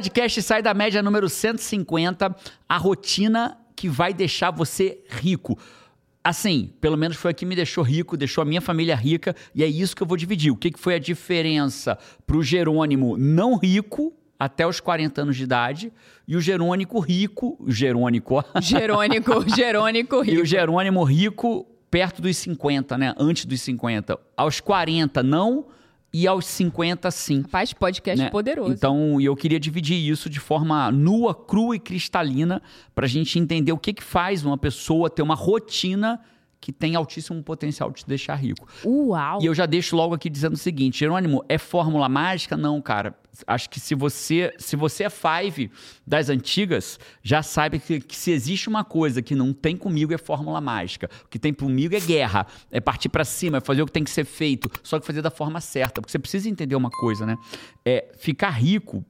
Podcast Sai da Média número 150, a rotina que vai deixar você rico. Assim, pelo menos foi a que me deixou rico, deixou a minha família rica, e é isso que eu vou dividir. O que, que foi a diferença para o Jerônimo não rico até os 40 anos de idade e o Jerônico rico, o Jerônico, Jerônico, Jerônico rico. e o Jerônimo rico perto dos 50, né? Antes dos 50. Aos 40 não e aos 50 sim. Faz podcast né? poderoso. Então, eu queria dividir isso de forma nua, crua e cristalina para a gente entender o que, que faz uma pessoa ter uma rotina que tem altíssimo potencial de te deixar rico. Uau! E eu já deixo logo aqui dizendo o seguinte, Jerônimo, é fórmula mágica? Não, cara. Acho que se você, se você é five das antigas, já sabe que, que se existe uma coisa que não tem comigo é fórmula mágica. O que tem comigo é guerra, é partir para cima, é fazer o que tem que ser feito, só que fazer da forma certa. Porque você precisa entender uma coisa, né? É ficar rico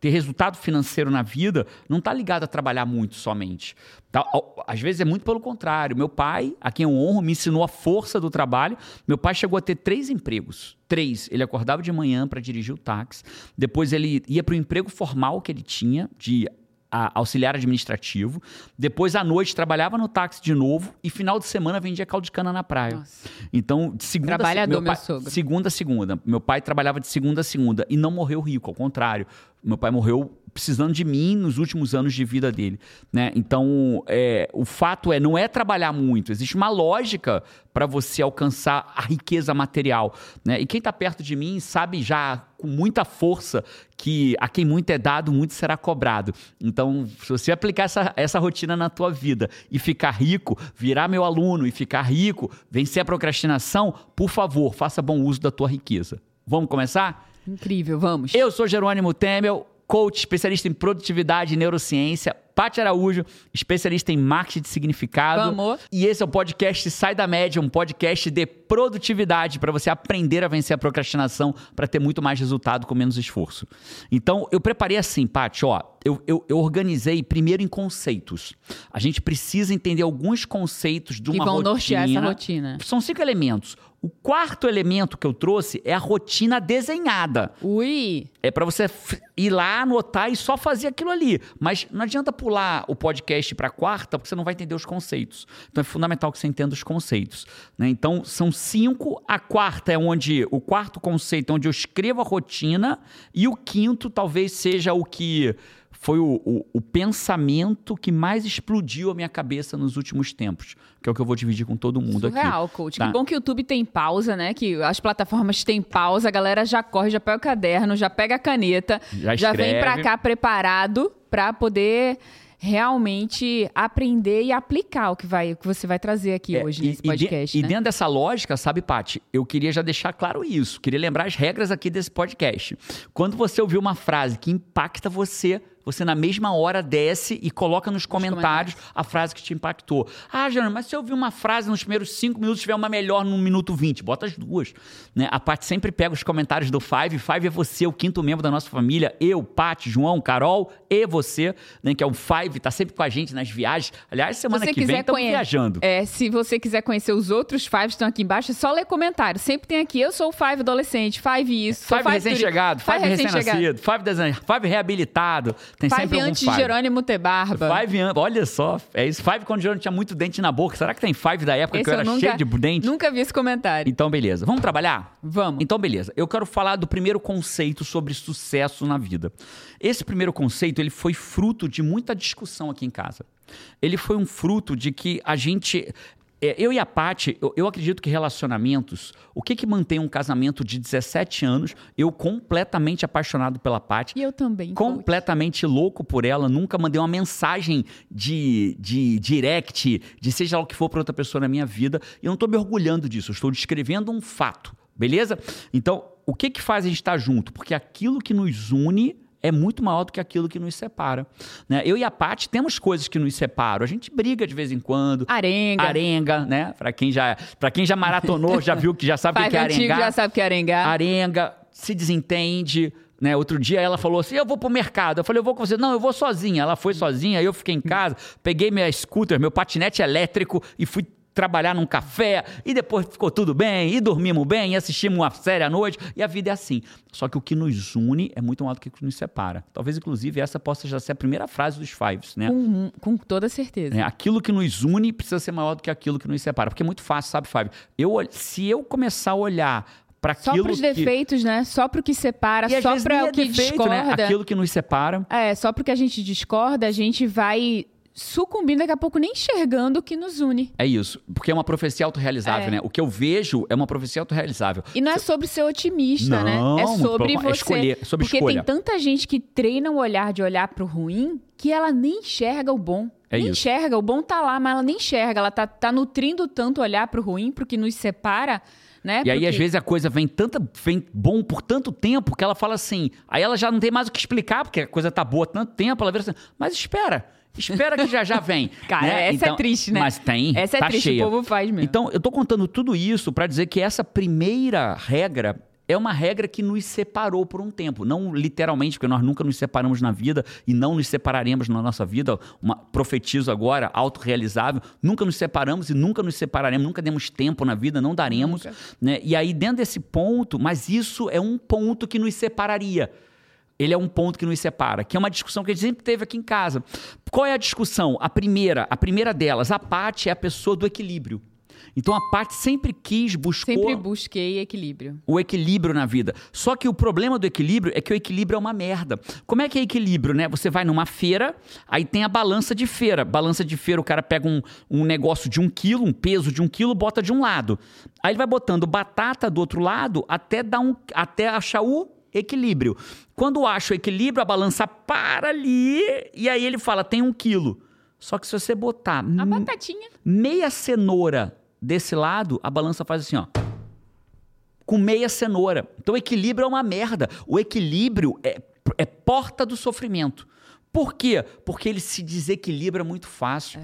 ter resultado financeiro na vida não está ligado a trabalhar muito somente. Tá? Às vezes é muito pelo contrário. Meu pai, a quem eu honro, me ensinou a força do trabalho. Meu pai chegou a ter três empregos. Três. Ele acordava de manhã para dirigir o táxi. Depois ele ia para o emprego formal que ele tinha, de auxiliar administrativo. Depois, à noite, trabalhava no táxi de novo. E final de semana vendia caldo de cana na praia. Nossa. Então, de segunda Trabalhador, meu, meu sogro. Segunda a segunda. Meu pai trabalhava de segunda a segunda. E não morreu rico, ao contrário. Meu pai morreu precisando de mim nos últimos anos de vida dele, né? Então, é, o fato é, não é trabalhar muito. Existe uma lógica para você alcançar a riqueza material, né? E quem está perto de mim sabe já com muita força que a quem muito é dado, muito será cobrado. Então, se você aplicar essa, essa rotina na tua vida e ficar rico, virar meu aluno e ficar rico, vencer a procrastinação, por favor, faça bom uso da tua riqueza. Vamos começar? Incrível, vamos. Eu sou Jerônimo Temel, coach, especialista em produtividade e neurociência. Paty Araújo, especialista em marketing de significado. Vamos. E esse é o podcast Sai da Média, um podcast de produtividade para você aprender a vencer a procrastinação para ter muito mais resultado com menos esforço. Então, eu preparei assim, Paty, ó, eu, eu, eu, organizei primeiro em conceitos. A gente precisa entender alguns conceitos de uma que vão rotina. nortear essa rotina. São cinco elementos. O quarto elemento que eu trouxe é a rotina desenhada. Ui! É para você ir lá, anotar e só fazer aquilo ali. Mas não adianta pular o podcast para quarta, porque você não vai entender os conceitos. Então é fundamental que você entenda os conceitos. Né? Então são cinco. A quarta é onde o quarto conceito é onde eu escrevo a rotina e o quinto talvez seja o que foi o, o, o, pensamento que mais explodiu a minha cabeça nos últimos tempos, que é o que eu vou dividir com todo mundo Surreal, aqui. coach. Tá? Que bom que o YouTube tem pausa, né? Que as plataformas têm pausa, a galera já corre, já pega o caderno, já pega a caneta, já, já vem pra cá preparado para poder realmente aprender e aplicar o que, vai, o que você vai trazer aqui é, hoje e, nesse podcast. E, né? e dentro dessa lógica, sabe, Paty, eu queria já deixar claro isso. Queria lembrar as regras aqui desse podcast. Quando você ouvir uma frase que impacta você, você na mesma hora desce e coloca nos, comentários, comentários, a frase que te impactou. Ah, Jana, mas se eu ouvir uma frase nos primeiros cinco minutos, tiver uma melhor no minuto 20, bota as duas. Né? A Paty sempre pega os comentários do Five. Five é você, o quinto membro da nossa família. Eu, Paty, João, Carol e você, né, que é o Five, tá sempre com a gente nas viagens. Aliás, semana que vem estamos conhe... viajando. É, se você quiser conhecer os outros Fives, estão aqui embaixo, é só ler comentário. Sempre tem aqui, eu sou o Five adolescente, Five isso, Five, five recém-chegado, Five, five recém-nascido, Five, desenho, five reabilitado. Tem five sempre antes five. de Jerônimo ter barba. Five, olha só, é isso. Five quando Jerônimo tinha muito dente na boca. Será que tem Five da época esse que eu era nunca, cheio de dente? Nunca vi esse comentário. Então, beleza. Vamos trabalhar? Vamos. Então, beleza. Eu quero falar do primeiro conceito sobre sucesso na vida. Esse primeiro conceito, ele foi fruto de muita discussão aqui em casa. Ele foi um fruto de que a gente eu e a Paty, eu, eu, acredito que relacionamentos, o que que mantém um casamento de 17 anos, eu completamente apaixonado pela Paty. E eu também. Completamente coach. louco por ela, nunca mandei uma mensagem de, de direct, de seja lá o que for para outra pessoa na minha vida. E eu não estou me orgulhando disso, eu estou descrevendo um fato, beleza? Então, o que que faz a gente estar junto? Porque aquilo que nos une é muito maior do que aquilo que nos separa. Né? Eu e a Paty temos coisas que nos separam. A gente briga de vez em quando. Arenga. Arenga, né? Para quem já, para quem já maratonou, já viu que já sabe o que é arengar. já sabe o que é arengar. Arenga, se desentende. Né? Outro dia ela falou assim: Eu vou pro mercado. Eu falei: Eu vou com você. Não, eu vou sozinha. Ela foi sozinha, eu fiquei em casa, peguei minha scooter, meu patinete elétrico e fui trabalhar num café e depois ficou tudo bem, e dormimos bem, e assistimos uma série à noite, e a vida é assim. Só que o que nos une é muito maior do que o que nos separa. Talvez, inclusive, essa possa já ser a primeira frase dos Fives, né? Com, com toda certeza. É, aquilo que nos une precisa ser maior do que aquilo que nos separa. Porque é muito fácil, sabe, Five? Eu, se eu começar a olhar para aquilo Só para os defeitos, né? Só para o que separa, e, só para é o que defeito, né? discorda. Né? Aquilo que nos separa. É, só porque a gente discorda, a gente vai sucumbindo daqui a pouco nem enxergando o que nos une. É isso, porque é uma profecia autorrealizável, É. né? O que eu vejo é uma profecia autorrealizável. E não é sobre ser otimista, Não, né? É sobre pelo- é você. escolher, sobre Porque escolha. tem tanta gente que treina o olhar de olhar pro ruim que ela nem enxerga o bom. É nem isso. enxerga, o bom tá lá, mas ela nem enxerga. Ela tá, tá nutrindo tanto olhar pro ruim, pro que nos separa, né? E aí, Porque- às vezes, a coisa vem tanta, vem bom por tanto tempo que ela fala assim. Aí ela já não tem mais o que explicar, porque a coisa tá boa há tanto tempo. Ela vira assim, mas espera. Espera que já já vem. Cara, né? essa Então- é triste, né? Mas tem. Essa é tá triste, cheia. o povo faz mesmo. Então, eu tô contando tudo isso pra dizer que essa primeira regra é uma regra que nos separou por um tempo. Não literalmente, porque nós nunca nos separamos na vida e não nos separaremos na nossa vida. Uma, profetizo agora, autorrealizável. Nunca nos separamos e nunca nos separaremos. Nunca demos tempo na vida, não daremos. Né? E aí, dentro desse ponto, mas isso é um ponto que nos separaria. Ele é um ponto que nos separa, que é uma discussão que a gente sempre teve aqui em casa. Qual é a discussão? A primeira, a primeira delas, a Paty é a pessoa do equilíbrio. Então a Paty sempre quis, buscou Sempre busquei equilíbrio. o equilíbrio na vida. Só que o problema do equilíbrio é que o equilíbrio é uma merda. Como é que é equilíbrio, né? Você vai numa feira, aí tem a balança de feira. Balança de feira, o cara pega um, um negócio de um quilo, um peso de um quilo, bota de um lado. Aí ele vai botando batata do outro lado até, dar um, até achar o equilíbrio. Quando acha o equilíbrio, a balança para ali e aí ele fala, tem um quilo. Só que se você botar A batatinha. meia cenoura desse lado, a balança faz assim, ó. Com meia cenoura. Então o equilíbrio é uma merda. O equilíbrio é, é porta do sofrimento. Por quê? Porque ele se desequilibra muito fácil.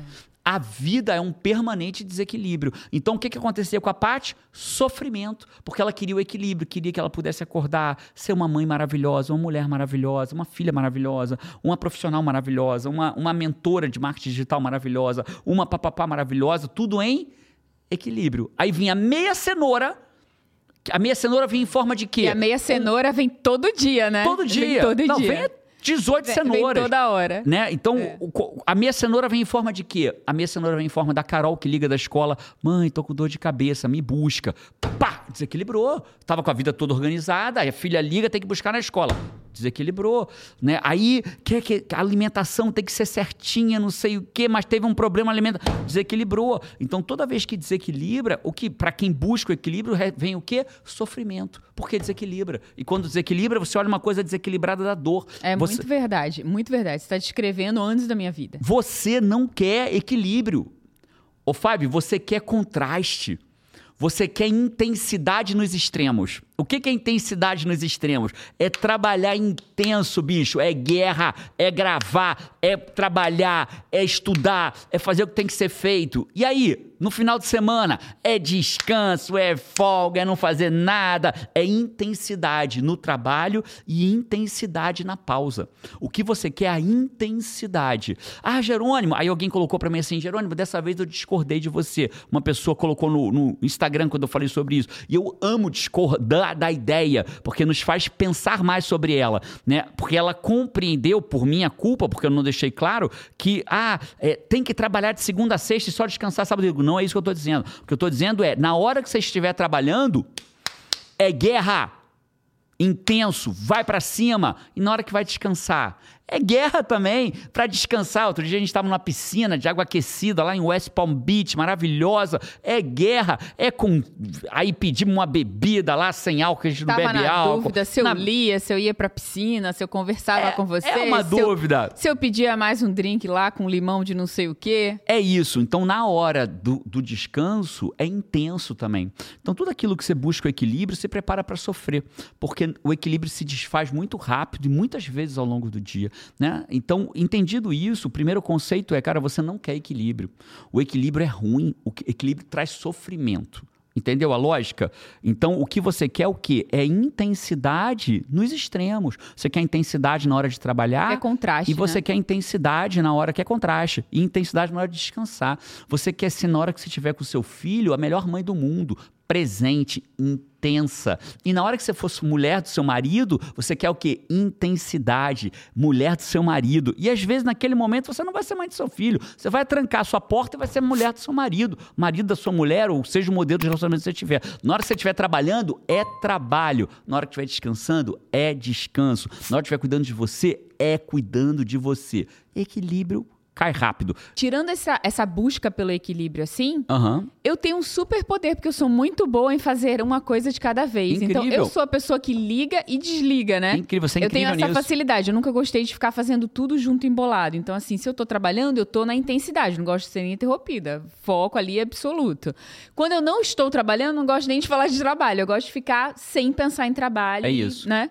A vida é um permanente desequilíbrio. Então, o que, que acontecia com a Paty? Sofrimento. Porque ela queria o equilíbrio, queria que ela pudesse acordar, ser uma mãe maravilhosa, uma mulher maravilhosa, uma filha maravilhosa, uma profissional maravilhosa, uma, uma mentora de marketing digital maravilhosa, uma papapá maravilhosa, tudo em equilíbrio. Aí vinha meia cenoura. A meia cenoura vinha em forma de quê? E a meia cenoura vem todo dia, né? Todo dia. Vem todo Não, dia. vem 18 Vem- cenouras. Vem toda hora. Né? Então, É. a meia cenoura vem em forma de quê? A meia cenoura vem em forma da Carol que liga da escola. Mãe, tô com dor de cabeça, me busca. Pá! Desequilibrou. Tava com a vida toda organizada, aí a filha liga, tem que buscar na escola. Desequilibrou. Né? Aí, quer que a alimentação tem que ser certinha, não sei o quê, mas teve um problema alimentar. Desequilibrou. Então, toda vez que desequilibra, o que para quem busca o equilíbrio, vem o quê? Sofrimento. Porque desequilibra. E quando desequilibra, você olha uma coisa desequilibrada da dor. É Você- muito verdade, muito verdade. Você está descrevendo anos da minha vida. você não quer equilíbrio. Ô, Fábio, você quer contraste. Você quer intensidade nos extremos. O que é intensidade nos extremos? É trabalhar intenso, bicho. É guerra, é gravar, é trabalhar, é estudar, é fazer o que tem que ser feito. E aí, no final de semana, é descanso, é folga, é não fazer nada. É intensidade no trabalho e intensidade na pausa. O que você quer é a intensidade. Ah, Jerônimo. Aí alguém colocou pra mim assim: Jerônimo, dessa vez eu discordei de você. Uma pessoa colocou no, no Instagram quando eu falei sobre isso. E eu amo discordar da ideia, porque nos faz pensar mais sobre ela, né? Porque ela compreendeu, por minha culpa, porque eu não deixei claro, que ah, é, tem que trabalhar de segunda a sexta e só descansar sábado e domingo. Não é isso que eu tô dizendo. O que eu tô dizendo é, na hora que você estiver trabalhando, é guerra. Intenso, vai pra cima. E na hora que vai descansar, é guerra também, pra descansar. Outro dia a gente estava numa piscina de água aquecida lá em West Palm Beach, maravilhosa. É guerra, é com. Aí pedimos uma bebida lá sem álcool, a gente não Tava bebe na álcool. dúvida se eu Na- lia, se eu ia pra piscina, se eu conversava É- com você. é uma se eu- dúvida. se eu pedia mais um drink lá com limão de não sei o quê. É isso. Então, na hora do, do descanso, é intenso também. Então, tudo aquilo que você busca o equilíbrio, se prepara para sofrer. Porque o equilíbrio se desfaz muito rápido e muitas vezes ao longo do dia. Né? Então, entendido isso, o primeiro conceito é, cara, você não quer equilíbrio. O equilíbrio é ruim. O equilíbrio traz sofrimento. Entendeu a lógica? Então, o que você quer é o quê? É intensidade nos extremos. Você quer intensidade na hora de trabalhar. É contraste. E você né? quer intensidade na hora que é contraste. E intensidade na hora de descansar. Você quer ser, na hora que você estiver com o seu filho, a melhor mãe do mundo presente, intensa. E na hora que você fosse mulher do seu marido, você quer o quê? Intensidade, mulher do seu marido. E às vezes naquele momento você não vai ser mãe do seu filho, você vai trancar a sua porta e vai ser mulher do seu marido, marido da sua mulher, ou seja o modelo de relacionamento que você tiver. Na hora que você estiver trabalhando, é trabalho. Na hora que estiver descansando, é descanso. Na hora que estiver cuidando de você, é cuidando de você. Equilíbrio cai rápido. Tirando essa, essa busca pelo equilíbrio assim, Aham. eu tenho um super poder, porque eu sou muito boa em fazer uma coisa de cada vez. Então, Incrível. eu sou a pessoa que liga e desliga, né? Incrível, você é eu tenho incrível essa nisso. facilidade. Eu nunca gostei de ficar fazendo tudo junto embolado. Então, assim, se eu tô trabalhando, eu tô na intensidade. Não gosto de ser interrompida. Foco ali absoluto. Quando eu não estou trabalhando, não gosto nem de falar de trabalho. Eu gosto de ficar sem pensar em trabalho. É isso. Né?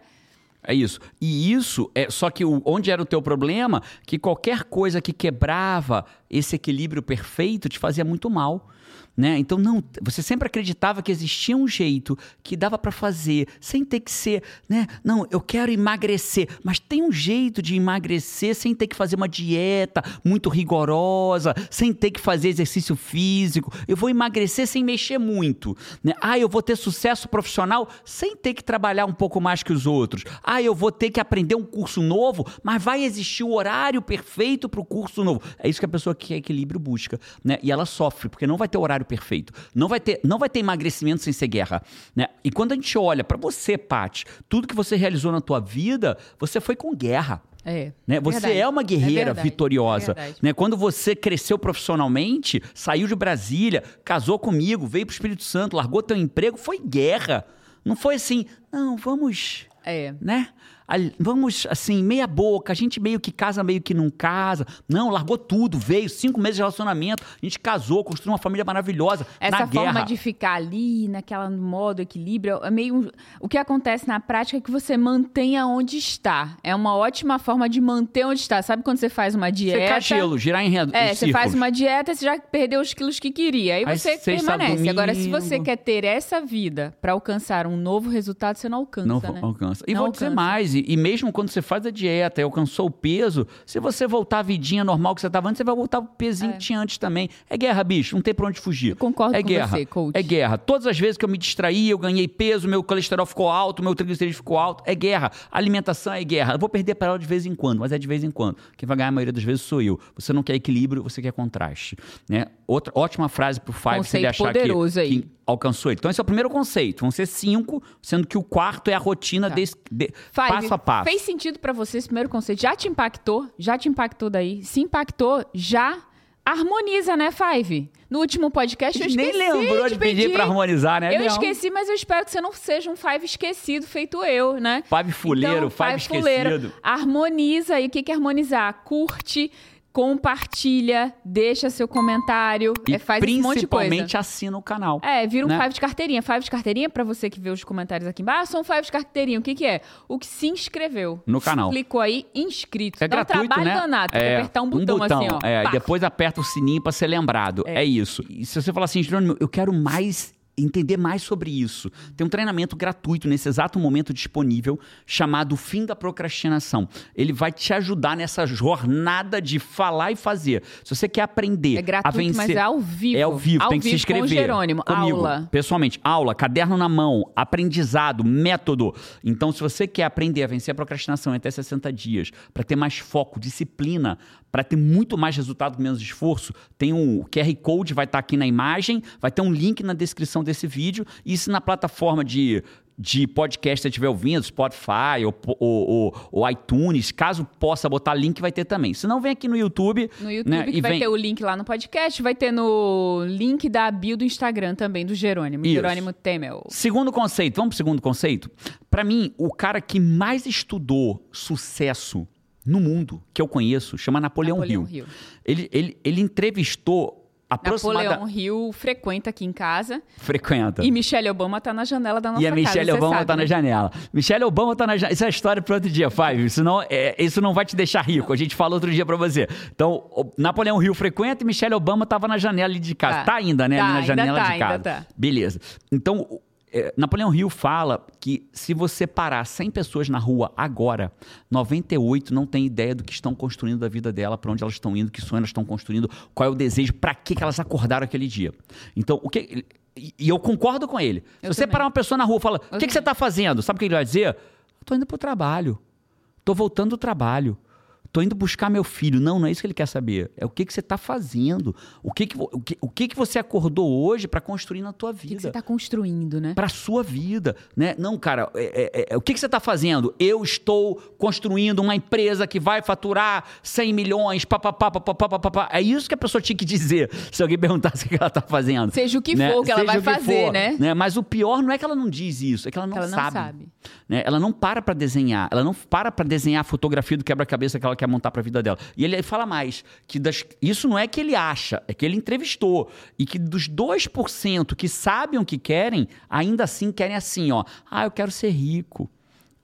É isso. E isso é só que o- onde era o teu problema, que qualquer coisa que quebrava esse equilíbrio perfeito te fazia muito mal. Né? Então, não, você sempre acreditava que existia um jeito que dava para fazer, sem ter que ser, né? Não, eu quero emagrecer, mas tem um jeito de emagrecer sem ter que fazer uma dieta muito rigorosa, sem ter que fazer exercício físico. Eu vou emagrecer sem mexer muito, né? Ah, eu vou ter sucesso profissional sem ter que trabalhar um pouco mais que os outros. Ah, eu vou ter que aprender um curso novo, mas vai existir o horário perfeito para o curso novo. É isso que a pessoa que quer equilíbrio busca, né? E ela sofre porque não vai ter horário perfeito, não vai ter, não vai ter emagrecimento sem ser guerra, né? E quando a gente olha para você, Paty, tudo que você realizou na tua vida, você foi com guerra. É. Né? Você Verdade. é uma guerreira verdade, vitoriosa. é né? Quando você cresceu profissionalmente, saiu de Brasília, casou comigo, veio para o Espírito Santo, largou teu emprego, foi guerra. Não foi assim, não, vamos, É. né? Vamos, assim, meia boca, a gente meio que casa, meio que não casa. Não, largou tudo, veio, cinco meses de relacionamento, a gente casou, construiu uma família maravilhosa. Essa na forma guerra. de ficar ali, naquela modo equilíbrio, é meio. O que acontece na prática é que você mantenha onde está. É uma ótima forma de manter onde está. Sabe quando você faz uma dieta? Secar gelo, girar em redo. É, você faz uma dieta, você já perdeu os quilos que queria. Aí Aí você permanece. Agora, se você quer ter essa vida para alcançar um novo resultado, você não alcança, Não né? alcança. E Não vou dizer alcança. mais, e, e mesmo quando você faz a dieta e alcançou o peso, se você voltar à vidinha normal que você estava antes, você vai voltar pro pezinho que tinha antes também. É guerra, bicho, não tem pra onde fugir. Eu concordo é com guerra. você, coach. É guerra. Todas as vezes que eu me distraí, eu ganhei peso, meu colesterol ficou alto, meu triglicerídeo ficou alto, é guerra. Alimentação é guerra. Eu vou perder para ela de vez em quando, mas é de vez em quando. Quem vai ganhar a maioria das vezes sou eu. Você não quer equilíbrio, você quer contraste. Né? Outra ótima frase pro Five, se ele achar poderoso que, aí. que alcançou ele. Então esse é o primeiro conceito. Vão ser cinco, sendo que o quarto é a rotina desse, de- Five, passo a passo. Fez sentido pra você esse primeiro conceito? Já te impactou? Já te impactou daí? Se impactou, já harmoniza, né, Five? No último podcast eu Nem esqueci lembrou de pedir pra harmonizar, né? Eu esqueci, mas eu espero que você não seja um Five esquecido feito eu, né? Five fuleiro, então, five fuleiro. esquecido. Harmoniza aí. O que que é harmonizar? Curte, compartilha, deixa seu comentário, E é, faz esse monte de coisa. principalmente assina o canal. É, vira um né? Five de carteirinha. Five de carteirinha, pra você que vê os comentários aqui embaixo, são Five de carteirinha. O que que é? O que se inscreveu. No canal. Clicou aí, inscrito. É Dá gratuito, um trabalho né? danado. Tem que é, apertar um botão, assim, ó. É, e depois aperta o sininho pra ser lembrado. É, isso. E se você falar assim, Jerônimo, eu quero mais entender mais sobre isso. Tem um treinamento gratuito nesse exato momento disponível chamado Fim da Procrastinação. Ele vai te ajudar nessa jornada de falar e fazer. Se você quer aprender É a gratuito, vencer, mas é ao vivo. É ao vivo, tem que se vivo inscrever. Com o Jerônimo. Comigo, Aula. Pessoalmente, aula, caderno na mão, aprendizado, método. Então, se você quer aprender a vencer a procrastinação em até 60 dias, para ter mais foco, disciplina, para ter muito mais resultado com menos esforço, tem um QR Code, vai estar aqui na imagem, vai ter um link na descrição desse vídeo. E se na plataforma de de podcast você estiver ouvindo, Spotify ou, ou, ou- iTunes, caso possa botar link, vai ter também. Se não, vem aqui no YouTube. No YouTube, né, que e vai vem- ter o link lá no podcast, vai ter no link da bio do Instagram também, do Jerônimo. Isso. Jerônimo Temel. Segundo conceito, vamos pro segundo conceito? Pra mim, o cara que mais estudou sucesso no mundo que eu conheço chama Napoleão, Napoleão Hill. Hill. Ele, ele, ele entrevistou aproximada... Napoleão Hill frequenta aqui em casa. Frequenta. E Michelle Obama tá na janela da nossa E a casa. Michelle você Obama sabe, tá né? na janela. Michelle Obama tá na janela. Isso é história para outro dia, Fábio. Isso não, é, isso não vai te deixar rico. A gente fala outro dia para você. Então, o Napoleão Hill frequenta e Michelle Obama tava na janela ali de casa. Tá. Tá, ainda, né? Tá, ali na janela tá, de casa. tá. Beleza. Então, é, Napoleão Hill fala que se você parar 100 pessoas na rua agora, 98 não tem ideia do que estão construindo da vida dela, para onde elas estão indo, que sonho elas estão construindo, qual é o desejo, para que, que elas acordaram aquele dia. Então, o que. E eu concordo com ele. Eu se você também. parar uma pessoa na rua e fala: O que, que você está fazendo? Sabe o que ele vai dizer? Tô indo pro trabalho. Tô voltando do trabalho. Tô indo buscar meu filho. Não, não é isso que ele quer saber. É o que, que você está fazendo. O que, que, o que, o que, que você acordou hoje para construir na tua O que, que vida você tá construindo, né? para sua vida, né? Não, cara, é- é- é- o que, que você está fazendo? Eu estou construindo uma empresa que vai faturar 100 milhões, papapá, papapá, papapá. É isso que a pessoa tinha que dizer se alguém perguntasse o que ela está fazendo. Seja o que né? for que ela Seja vai fazer, for, né? Mas o pior não é que ela não diz isso, é que ela não ela não sabe. sabe. né? Ela não para para desenhar, ela não para para desenhar a fotografia do quebra-cabeça que ela quer montar para a vida dela. E ele fala mais, que das- isso não é que ele acha, é que ele entrevistou. E que dos 2% que sabem o que querem, ainda assim querem assim, ó. Ah, eu quero ser rico.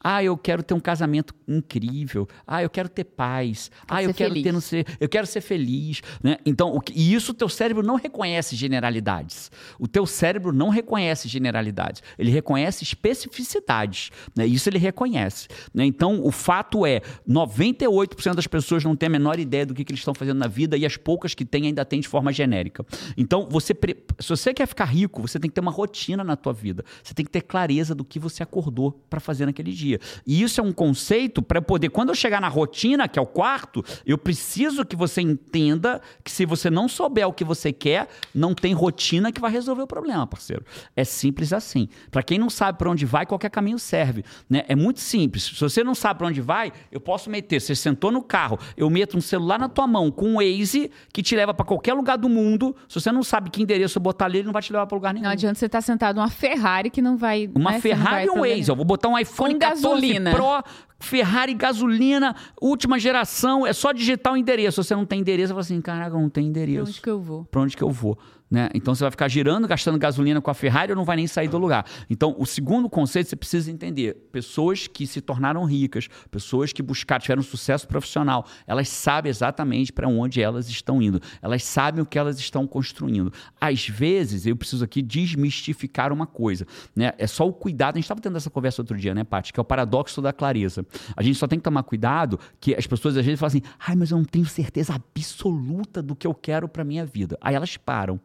Ah, eu quero ter um casamento incrível. Ah, eu quero ter paz. ah, eu ser quero feliz. ter não sei, eu quero ser feliz, né? Então, o que- e isso o teu cérebro não reconhece generalidades. O teu cérebro não reconhece generalidades. Ele reconhece especificidades, né? Isso ele reconhece, né? Então, o fato é, 98% das pessoas não têm a menor ideia do que, que eles estão fazendo na vida e as poucas que têm ainda têm de forma genérica. Então, você se você quer ficar rico, você tem que ter uma rotina na tua vida. Você tem que ter clareza do que você acordou para fazer naquele dia. E isso é um conceito para poder, quando eu chegar na rotina, que é o quarto, eu preciso que você entenda que se você não souber o que você quer, não tem rotina que vai resolver o problema, parceiro. É simples assim. Para quem não sabe para onde vai, qualquer caminho serve, né? É muito simples. Se você não sabe para onde vai, eu posso meter, você sentou no carro, eu meto um celular na tua mão com um Waze que te leva para qualquer lugar do mundo. Se você não sabe que endereço eu botar ali, ele não vai te levar para lugar nenhum. Não adianta você estar sentado numa Ferrari que não vai. Uma né, Ferrari e um Waze. Eu vou botar um iPhone Com 14 gasolina. Pro, Ferrari gasolina, última geração. É só digitar o endereço. Se você não tem endereço, você fala assim, caraca, não tem nenhum. Pra endereço. onde que eu vou? Pra onde que eu vou? Né? Então você vai ficar girando, gastando gasolina com a Ferrari ou não vai nem sair do lugar. Então, o segundo conceito você precisa entender: pessoas que se tornaram ricas, pessoas que buscaram, tiveram sucesso profissional, elas sabem exatamente para onde elas estão indo. Elas sabem o que elas estão construindo. Às vezes, eu preciso aqui desmistificar uma coisa. Né? É só o cuidado. A gente estava tendo essa conversa outro dia, né, Paty? Que é o paradoxo da clareza. A gente só tem que tomar cuidado que as pessoas às vezes falam assim: ai, mas eu não tenho certeza absoluta do que eu quero para minha vida. Aí elas param.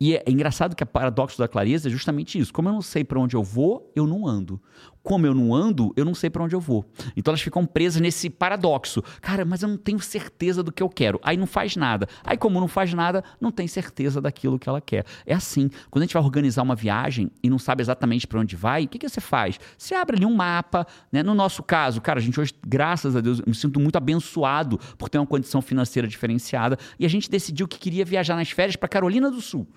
E é, é engraçado que o paradoxo da clareza é justamente isso. Como eu não sei para onde eu vou, eu não ando. Como eu não ando, eu não sei para onde eu vou. Então elas ficam presas nesse paradoxo. Cara, mas eu não tenho certeza do que eu quero. Aí não faz nada. Aí, como não faz nada, não tem certeza daquilo que ela quer. É assim. Quando a gente vai organizar uma viagem e não sabe exatamente para onde vai, o que, que você faz? Você abre ali um mapa. Né? No nosso caso, cara, a gente hoje, graças a Deus, eu me sinto muito abençoado por ter uma condição financeira diferenciada. E a gente decidiu que queria viajar nas férias para Carolina do Sul.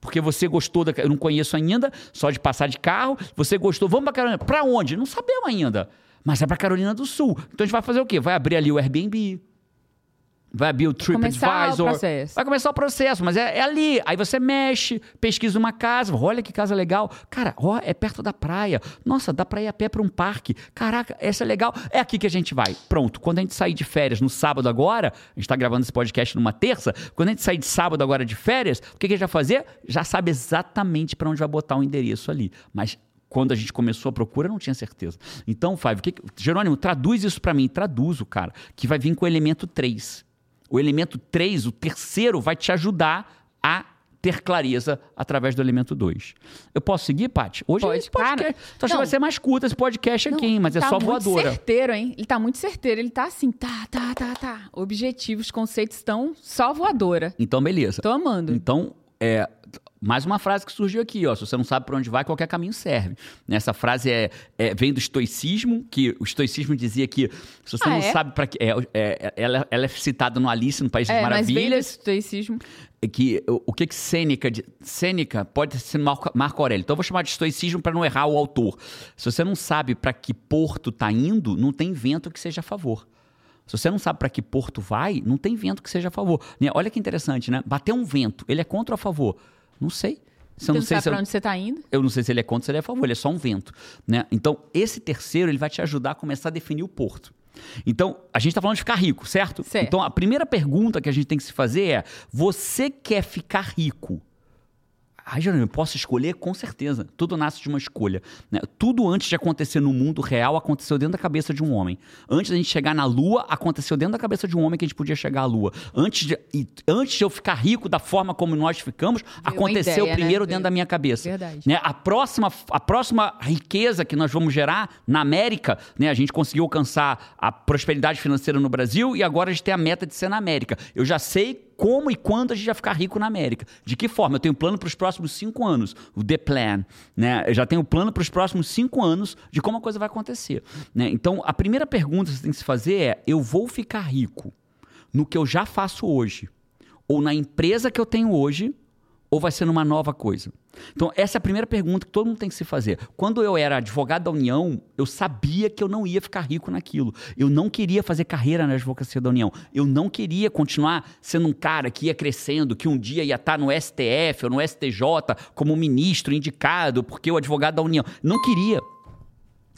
Porque você gostou da. Eu não conheço ainda, só de passar de carro. Você gostou, vamos pra Carolina. Pra onde? Não sabemos ainda. Mas é pra Carolina do Sul. Então a gente vai fazer o quê? Vai abrir ali o Airbnb. Vai abrir o Começar o TripAdvisor. processo. Vai começar o processo, mas é, é ali. Aí você mexe, pesquisa uma casa. Olha que casa legal. Cara, ó, é perto da praia. Nossa, dá pra ir a pé pra um parque. Caraca, essa é legal. É aqui que a gente vai. Pronto. Quando a gente sair de férias no sábado agora, a gente tá gravando esse podcast numa terça. Quando a gente sair de sábado agora de férias, o que, que a gente vai fazer? Já sabe exatamente pra onde vai botar o endereço ali. Mas quando a gente começou a procura, não tinha certeza. Então, Fábio, que Jerônimo, traduz isso pra mim. Traduzo, cara. Que vai vir com o elemento 3. O elemento 3, o terceiro, vai te ajudar a ter clareza através do elemento 2. Eu posso seguir, Paty? Hoje Pode, esse podcast, cara. tu acha que vai ser mais curto esse podcast aqui, hein? mas é tá só muito voadora. certeiro, hein? Ele tá muito certeiro. Ele tá assim, tá, tá, tá, tá. Objetivos, conceitos estão só voadora. Então, beleza. Tô amando. Então, é, mais uma frase que surgiu aqui, ó. Se você não sabe para onde vai, qualquer caminho serve. Essa frase é, é- vem do estoicismo, que o estoicismo dizia que se você Ah, não é? sabe para que. É, é- ela, ela é citada no Alice no País das É, mas Maravilhas. desse estoicismo. é que o, o que que Sêneca, Sêneca pode ser Marco, Marco Aurélio. Então eu vou chamar de estoicismo para não errar o autor. Se você não sabe para que porto tá indo, não tem vento que seja a favor. Se você não sabe para que porto vai, não tem vento que seja a favor. Né? Olha que interessante, né? Bater um vento, ele é contra ou a favor? Não sei. Você não, não sabe para onde você está indo? Eu não sei se ele é contra ou se ele é a favor, ele é só um vento. Né? Então, esse terceiro, ele vai te ajudar a começar a definir o porto. Então, a gente está falando de ficar rico, certo? certo? Então, a primeira pergunta que a gente tem que se fazer é: você quer ficar rico? Ah, Jerônimo, eu posso escolher? Com certeza. Tudo nasce de uma escolha. Né? Tudo antes de acontecer no mundo real aconteceu dentro da cabeça de um homem. Antes da gente chegar na Lua, aconteceu dentro da cabeça de um homem que a gente podia chegar à Lua. Antes de, antes de eu ficar rico da forma como nós ficamos, Veio aconteceu ideia, né? primeiro né? dentro da minha cabeça. Verdade. Né? A, próxima, a próxima riqueza que nós vamos gerar na América, né? a gente conseguiu alcançar a prosperidade financeira no Brasil e agora a gente tem a meta de ser na América. Eu já sei como e quando a gente vai ficar rico na América. De que forma? Eu tenho um plano para os próximos cinco anos, o The Plan. Né? Eu já tenho um plano para os próximos cinco anos de como a coisa vai acontecer. Né? Então, a primeira pergunta que você tem que se fazer é: eu vou ficar rico no que eu já faço hoje? Ou na empresa que eu tenho hoje? Ou vai ser numa nova coisa? Então, essa é a primeira pergunta que todo mundo tem que se fazer. Quando eu era advogado da União, eu sabia que eu não ia ficar rico naquilo. Eu não queria fazer carreira na advocacia da União. Eu não queria continuar sendo um cara que ia crescendo, que um dia ia estar no STF ou no STJ como ministro indicado, porque o advogado da União. Não queria.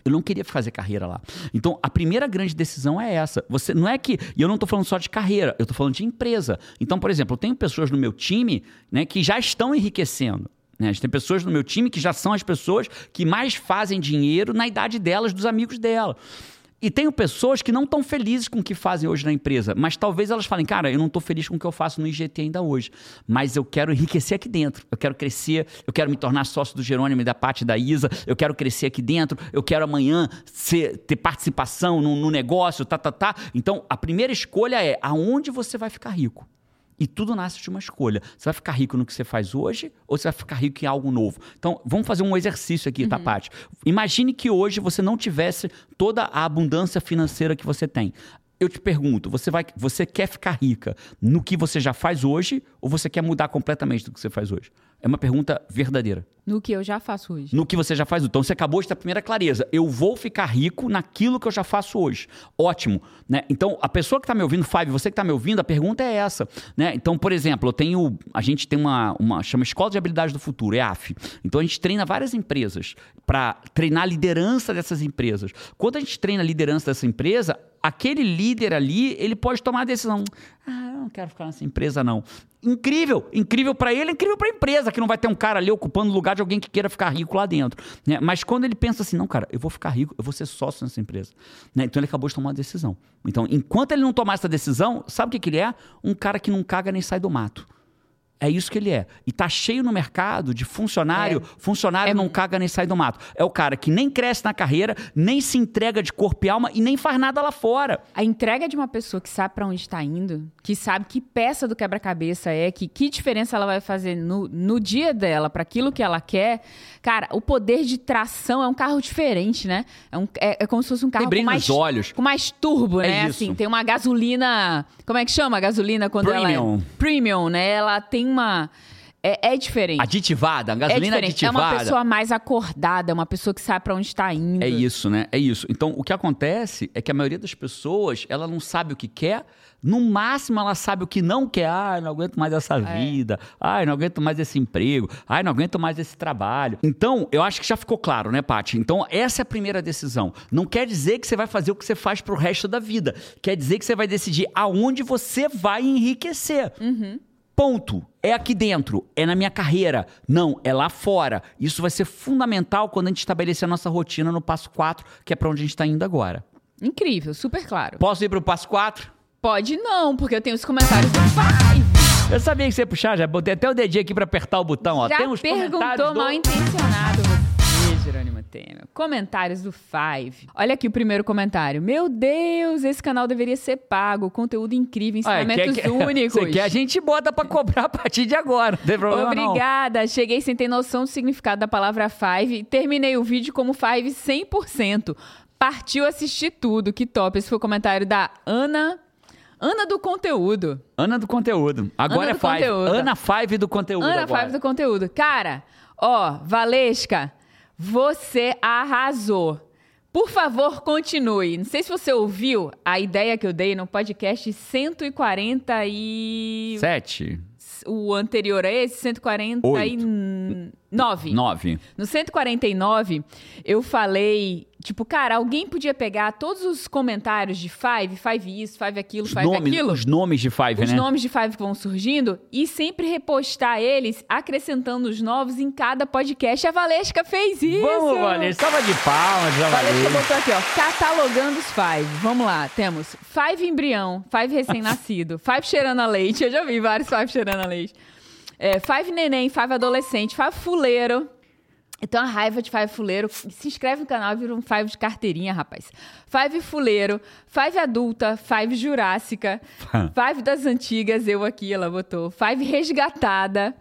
Eu não queria fazer carreira lá. Então, a primeira grande decisão é essa. Você não é que. E eu não estou falando só de carreira, eu estou falando de empresa. Então, por exemplo, eu tenho pessoas no meu time né, que já estão enriquecendo. Né? Tem pessoas no meu time que já são as pessoas que mais fazem dinheiro na idade delas, dos amigos dela. E tenho pessoas que não estão felizes com o que fazem hoje na empresa, mas talvez elas falem, cara, eu não estou feliz com o que eu faço no IGT ainda hoje, mas eu quero enriquecer aqui dentro, eu quero crescer, eu quero me tornar sócio do Jerônimo e da parte da Isa, eu quero crescer aqui dentro, eu quero amanhã ser, ter participação no, no negócio, tá, tá, tá. Então, a primeira escolha é aonde você vai ficar rico. E tudo nasce de uma escolha. Você vai ficar rico no que você faz hoje ou você vai ficar rico em algo novo? Então, vamos fazer um exercício aqui, tá, uhum. Paty? Imagine que hoje você não tivesse toda a abundância financeira que você tem. Eu te pergunto, você, vai, você quer ficar rica no que você já faz hoje ou você quer mudar completamente do que você faz hoje? É uma pergunta verdadeira. No que eu já faço hoje. No que você já faz. Então, você acabou de ter a primeira clareza. Eu vou ficar rico naquilo que eu já faço hoje. Ótimo. Né? Então, a pessoa que está me ouvindo, Fábio, você que está me ouvindo, a pergunta é essa. Né? Então, por exemplo, eu tenho. A gente tem uma, uma. chama Escola de Habilidade do Futuro, EAF. Então, a gente treina várias empresas para treinar a liderança dessas empresas. Quando a gente treina a liderança dessa empresa, aquele líder ali, ele pode tomar a decisão. Ah, eu não quero ficar nessa empresa, não. Incrível, incrível para ele, incrível para a empresa, que não vai ter um cara ali ocupando o lugar de alguém que queira ficar rico lá dentro. Né? Mas quando ele pensa assim, não, cara, eu vou ficar rico, eu vou ser sócio nessa empresa. Né? Então ele acabou de tomar uma decisão. Então, enquanto ele não tomar essa decisão, sabe o que, que ele é? Um cara que não caga nem sai do mato. É isso que ele é. E tá cheio no mercado de funcionário. É. Funcionário é. não caga nem sai do mato. É o cara que nem cresce na carreira, nem se entrega de corpo e alma e nem faz nada lá fora. A entrega de uma pessoa que sabe para onde está indo, que sabe que peça do quebra-cabeça é, que que diferença ela vai fazer no, no dia dela para aquilo que ela quer. Cara, o poder de tração é um carro diferente, né? É, um, é, é como se fosse um carro com mais, olhos. com mais turbo, é né? Assim, tem uma gasolina. Como é que chama a gasolina quando Premium. ela é premium, né? Ela tem uma. É, é, diferente. Aditivada, a gasolina é aditivada. É uma pessoa mais acordada, uma pessoa que sabe para onde está indo. É isso, né? É isso. Então, o que acontece é que a maioria das pessoas, ela não sabe o que quer. No máximo, ela sabe o que não quer. Ai, não aguento mais essa é. vida. Ai, não aguento mais esse emprego. Ai, não aguento mais esse trabalho. Então, eu acho que já ficou claro, né, Paty? Então, essa é a primeira decisão. Não quer dizer que você vai fazer o que você faz pro resto da vida. Quer dizer que você vai decidir aonde você vai enriquecer. Uhum. Ponto. É aqui dentro, é na minha carreira. Não, é lá fora. Isso vai ser fundamental quando a gente estabelecer a nossa rotina no passo 4, que é para onde a gente está indo agora. Incrível, super claro. Posso ir para o passo 4? Pode não, porque eu tenho os comentários do Five. Eu sabia que você ia puxar, já botei até o dedinho aqui para apertar o botão. Ó. Já Tem uns perguntou do... mal intencionado Jerônimo. Temer. Comentários do Five. Olha aqui o primeiro comentário. Meu Deus, esse canal deveria ser pago. Conteúdo incrível, ensinamentos quer, únicos. Você quer, a gente bota pra cobrar a partir de agora. Não tem problema Obrigada. Não. Cheguei sem ter noção do significado da palavra Five. Terminei o vídeo como Five 100%. Partiu assistir tudo. Que top. Esse foi o comentário da Ana... Ana do conteúdo. Ana do conteúdo. Agora Ana é Five. Conteúdo. Ana Five do conteúdo Ana agora. Five do conteúdo. Cara, ó, Valesca... Você arrasou. Por favor, continue. Não sei se você ouviu a ideia que eu dei no podcast 140 e... Sete. O anterior a esse, 149. 9. No 149, eu falei, tipo, cara, alguém podia pegar todos os comentários de Five, Five isso, Five aquilo, Os Five nomes, aquilo. os nomes de Five, os né? nomes de Five que vão surgindo e sempre repostar eles, acrescentando os novos em cada podcast. A Valesca fez isso! Vamos, Valesca. Salva de palmas, já Valesca valeu. botou aqui, ó, catalogando os Five. Vamos lá, temos Five embrião, Five recém-nascido, Five cheirando a leite, eu já vi vários Five cheirando a leite. É, five neném, Five adolescente, Five fuleiro. Então a raiva de Five Fuleiro. Se inscreve no canal e vira um Five de carteirinha, rapaz. Five Fuleiro, Five adulta, Five jurássica, Five das antigas, eu aqui, ela botou. Five resgatada,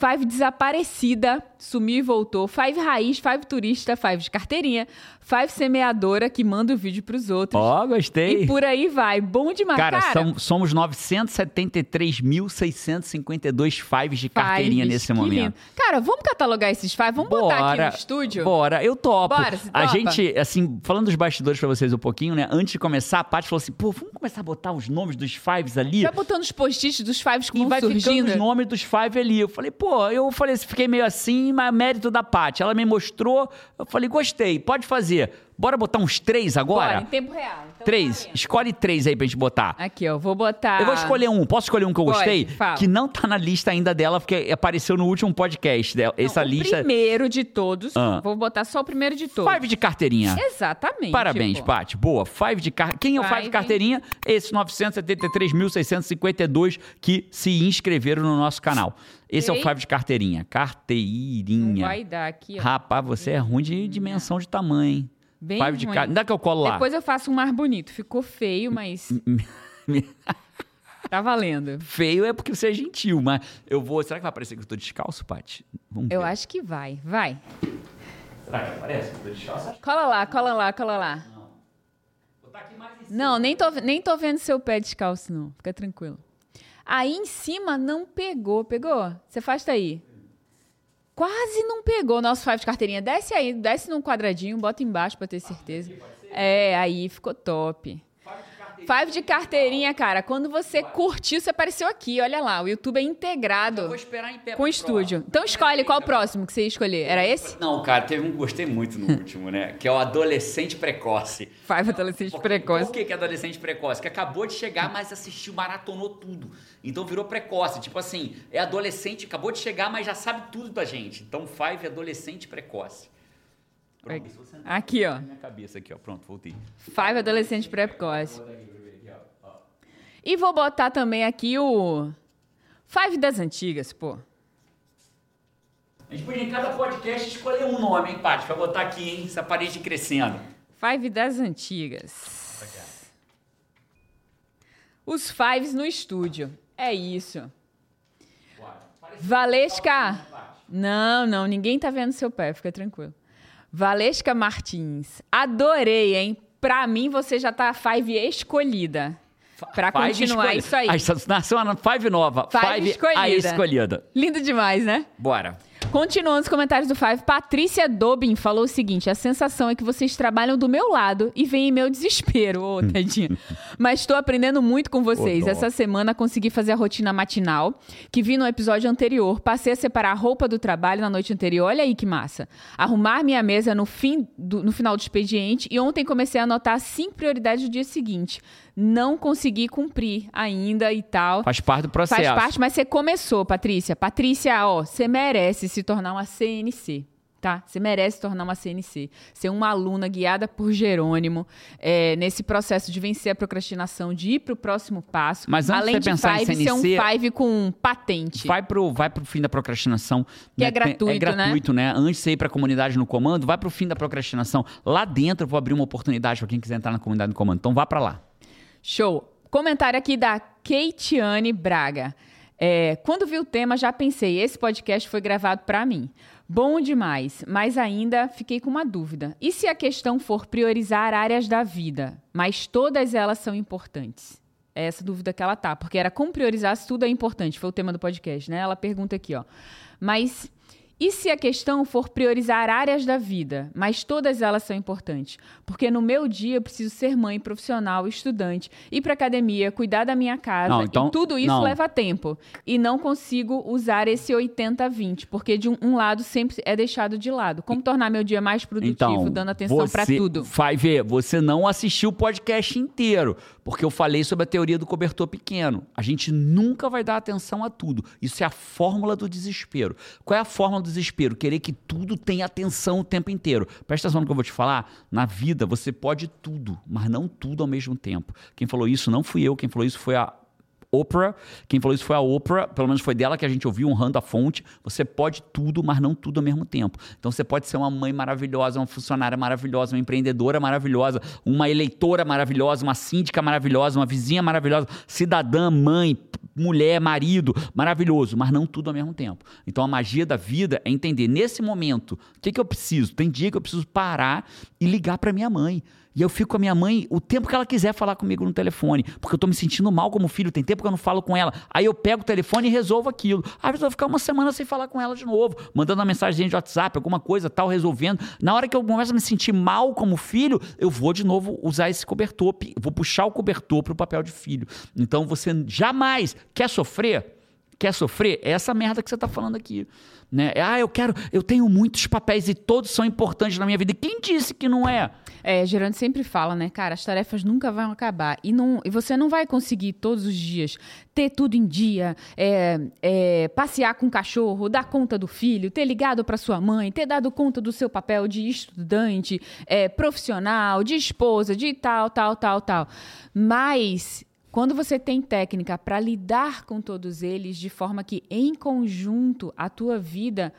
Five desaparecida, sumiu e voltou. Five raiz, Five turista, Five de carteirinha, Five semeadora, que manda o vídeo pros outros. Ó, gostei. E por aí vai. Bom demais, Cara, cara. são- somos 973.652 fives de carteirinha Fives, nesse momento. lindo. Cara, vamos catalogar esses Five? Vamos botar aqui no estúdio? Bora, eu topo. Bora, a topa? gente, assim, falando dos bastidores pra vocês um pouquinho, né? Antes de começar, a Paty falou assim: pô, vamos começar a botar os nomes dos fives ali. Vai botando os post-its dos Fives que E vão vai ficando surgindo. os nomes dos five ali. Eu falei, pô, eu falei, fiquei meio assim, mas mérito da Paty. Ela me mostrou, eu falei, gostei, pode fazer. Bora botar uns três agora? Bora, em tempo real. Três. Escolhe três aí pra gente botar. Aqui, ó, vou botar. Eu vou escolher um. Posso escolher um que eu Pode, gostei? fala. Que não tá na lista ainda dela, porque apareceu no último podcast dela. Não, Essa o lista. primeiro de todos. Ah. Vou botar só o primeiro de todos. Five de carteirinha. Exatamente. Parabéns, pô. Paty. Boa. Five de car... Quem é o Five de Five. carteirinha? Esses 973.652 que se inscreveram no nosso canal. Esse é o. Five de carteirinha. Carteirinha. vai dar aqui, ó. Rapaz, você é ruim de dimensão de tamanho, hein? Bem de ruim. carteirinha. Dá que eu colo lá. Depois eu faço um mais bonito. Ficou feio, mas tá valendo. Feio é porque você é gentil, mas eu vou. Será que vai parecer que eu tô descalço, Paty? Vamos Eu ver. acho que vai. Vai. Será que parece que eu tô descalço? Cola lá, cola lá, cola lá. Vou botar aqui mais em cima. Não, nem tô, nem tô vendo seu pé descalço, não. Fica tranquilo. Aí em cima não pegou. Pegou? Você faz aí. Quase não pegou nosso five de carteirinha. Desce aí, desce num quadradinho, bota embaixo pra ter certeza. É, aí ficou top. Five de carteirinha, cara. Quando você curtiu, você apareceu aqui. Olha lá, o YouTube é integrado Eu vou esperar em pé com o pro estúdio. Então escolhe qual o próximo que você ia escolher. Era esse? Não, cara, teve um que gostei muito no último, né? Que é o adolescente precoce. Five adolescente Por- precoce. Por que, que é adolescente precoce? Que acabou de chegar, mas assistiu, maratonou tudo. Então virou precoce. Tipo assim, é adolescente, acabou de chegar, mas já sabe tudo da gente. Então, Five é adolescente precoce. Pronto, não Aqui, ó. minha cabeça aqui, ó. Pronto, voltei. Five adolescente precoce. E vou botar também aqui o Five das antigas, pô. A gente podia em cada podcast escolher um nome, hein, Paty? Pra botar aqui, hein? Essa parede crescendo. Five das antigas. Os Fives no estúdio. É isso. Valesca. Não, não, ninguém tá vendo seu pé, fica tranquilo. Valesca Martins. Adorei, hein? Pra mim, você já tá a Five escolhida. Pra Five continuar escolhi- isso aí. Nasceu uma Five nova. Five escolhida. a escolhida. Lindo demais, né? Bora. Continuando os comentários do Five, Patrícia Dobin falou o seguinte: a sensação é que vocês trabalham do meu lado e veem meu desespero, ô tadinha. Mas estou aprendendo muito com vocês. Dó. Essa semana consegui fazer a rotina matinal, que vi no episódio anterior. Passei a separar a roupa do trabalho na noite anterior. Olha aí que massa. Arrumar minha mesa no, fim do- no final do expediente. E ontem comecei a anotar cinco prioridades do dia seguinte. Não consegui cumprir ainda e tal. Faz parte do processo. Faz parte, mas você começou, Patrícia. Patrícia, ó, você merece se tornar uma CNC, tá? Você merece se tornar uma CNC. Ser uma aluna guiada por Jerônimo é, nesse processo de vencer a procrastinação, de ir pro próximo passo. Mas antes de além de pensar em five, ser um CNC, five com patente. Vai pro, vai pro fim da procrastinação. Que é Tem- gratuito, É gratuito, né? Antes de você ir pra comunidade no comando, vai pro fim da procrastinação. Lá dentro eu vou abrir uma oportunidade pra quem quiser entrar na comunidade no comando. Então vá pra lá. Show. Comentário aqui da Keitiane Braga. É, quando vi o tema, já pensei, esse podcast foi gravado para mim. Bom demais, mas ainda fiquei com uma dúvida. E se a questão for priorizar áreas da vida, mas todas elas são importantes? É essa dúvida que ela tá, porque era como priorizar se tudo é importante, foi o tema do podcast, né? Ela pergunta aqui, ó. Mas E se a questão for priorizar áreas da vida, mas todas elas são importantes? Porque no meu dia eu preciso ser mãe, profissional, estudante, ir para academia, cuidar da minha casa, Não, então- e tudo isso não. leva tempo. E não consigo usar esse 80-20, porque de um, um lado sempre é deixado de lado. Como tornar meu dia mais produtivo, Então, dando atenção para tudo? Vai ver, você não assistiu o podcast inteiro, porque eu falei sobre a teoria do cobertor pequeno. A gente nunca vai dar atenção a tudo. Isso é a fórmula do desespero. Qual é a fórmula do desespero? Querer que tudo tenha atenção o tempo inteiro. Presta atenção no que eu vou te falar. Na vida, você pode tudo, mas não tudo ao mesmo tempo. Quem falou isso não fui eu, quem falou isso foi a Oprah. Quem falou isso foi a Oprah, pelo menos foi dela que a gente ouviu honrando a fonte. Você pode tudo, mas não tudo ao mesmo tempo. Então você pode ser uma mãe maravilhosa, uma funcionária maravilhosa, uma empreendedora maravilhosa, uma eleitora maravilhosa, uma síndica maravilhosa, uma vizinha maravilhosa, cidadã, mãe, mulher, marido, maravilhoso, mas não tudo ao mesmo tempo. Então a magia da vida é entender nesse momento o que, que eu preciso. Tem dia que eu preciso parar e ligar para minha mãe. E eu fico com a minha mãe o tempo que ela quiser falar comigo no telefone, porque eu tô me sentindo mal como filho, tem tempo que eu não falo com ela. Aí eu pego o telefone e resolvo aquilo. Às vezes eu vou ficar uma semana sem falar com ela de novo, mandando uma mensagem de WhatsApp, alguma coisa, tal, resolvendo. Na hora que eu começo a me sentir mal como filho, eu vou de novo usar esse cobertor, vou puxar o cobertor pro papel de filho. Então você jamais quer sofrer? Quer sofrer? É essa merda que você tá falando aqui. Né? É, Ah, eu quero, eu tenho muitos papéis e todos são importantes na minha vida. E quem disse que não é? É, Gerante sempre fala, né, cara, as tarefas nunca vão acabar. E, não, e você não vai conseguir todos os dias ter tudo em dia, é, é, passear com o cachorro, dar conta do filho, ter ligado para sua mãe, ter dado conta do seu papel de estudante, é, profissional, de esposa, de tal, tal, tal, tal. Mas quando você tem técnica para lidar com todos eles de forma que, em conjunto, a tua vida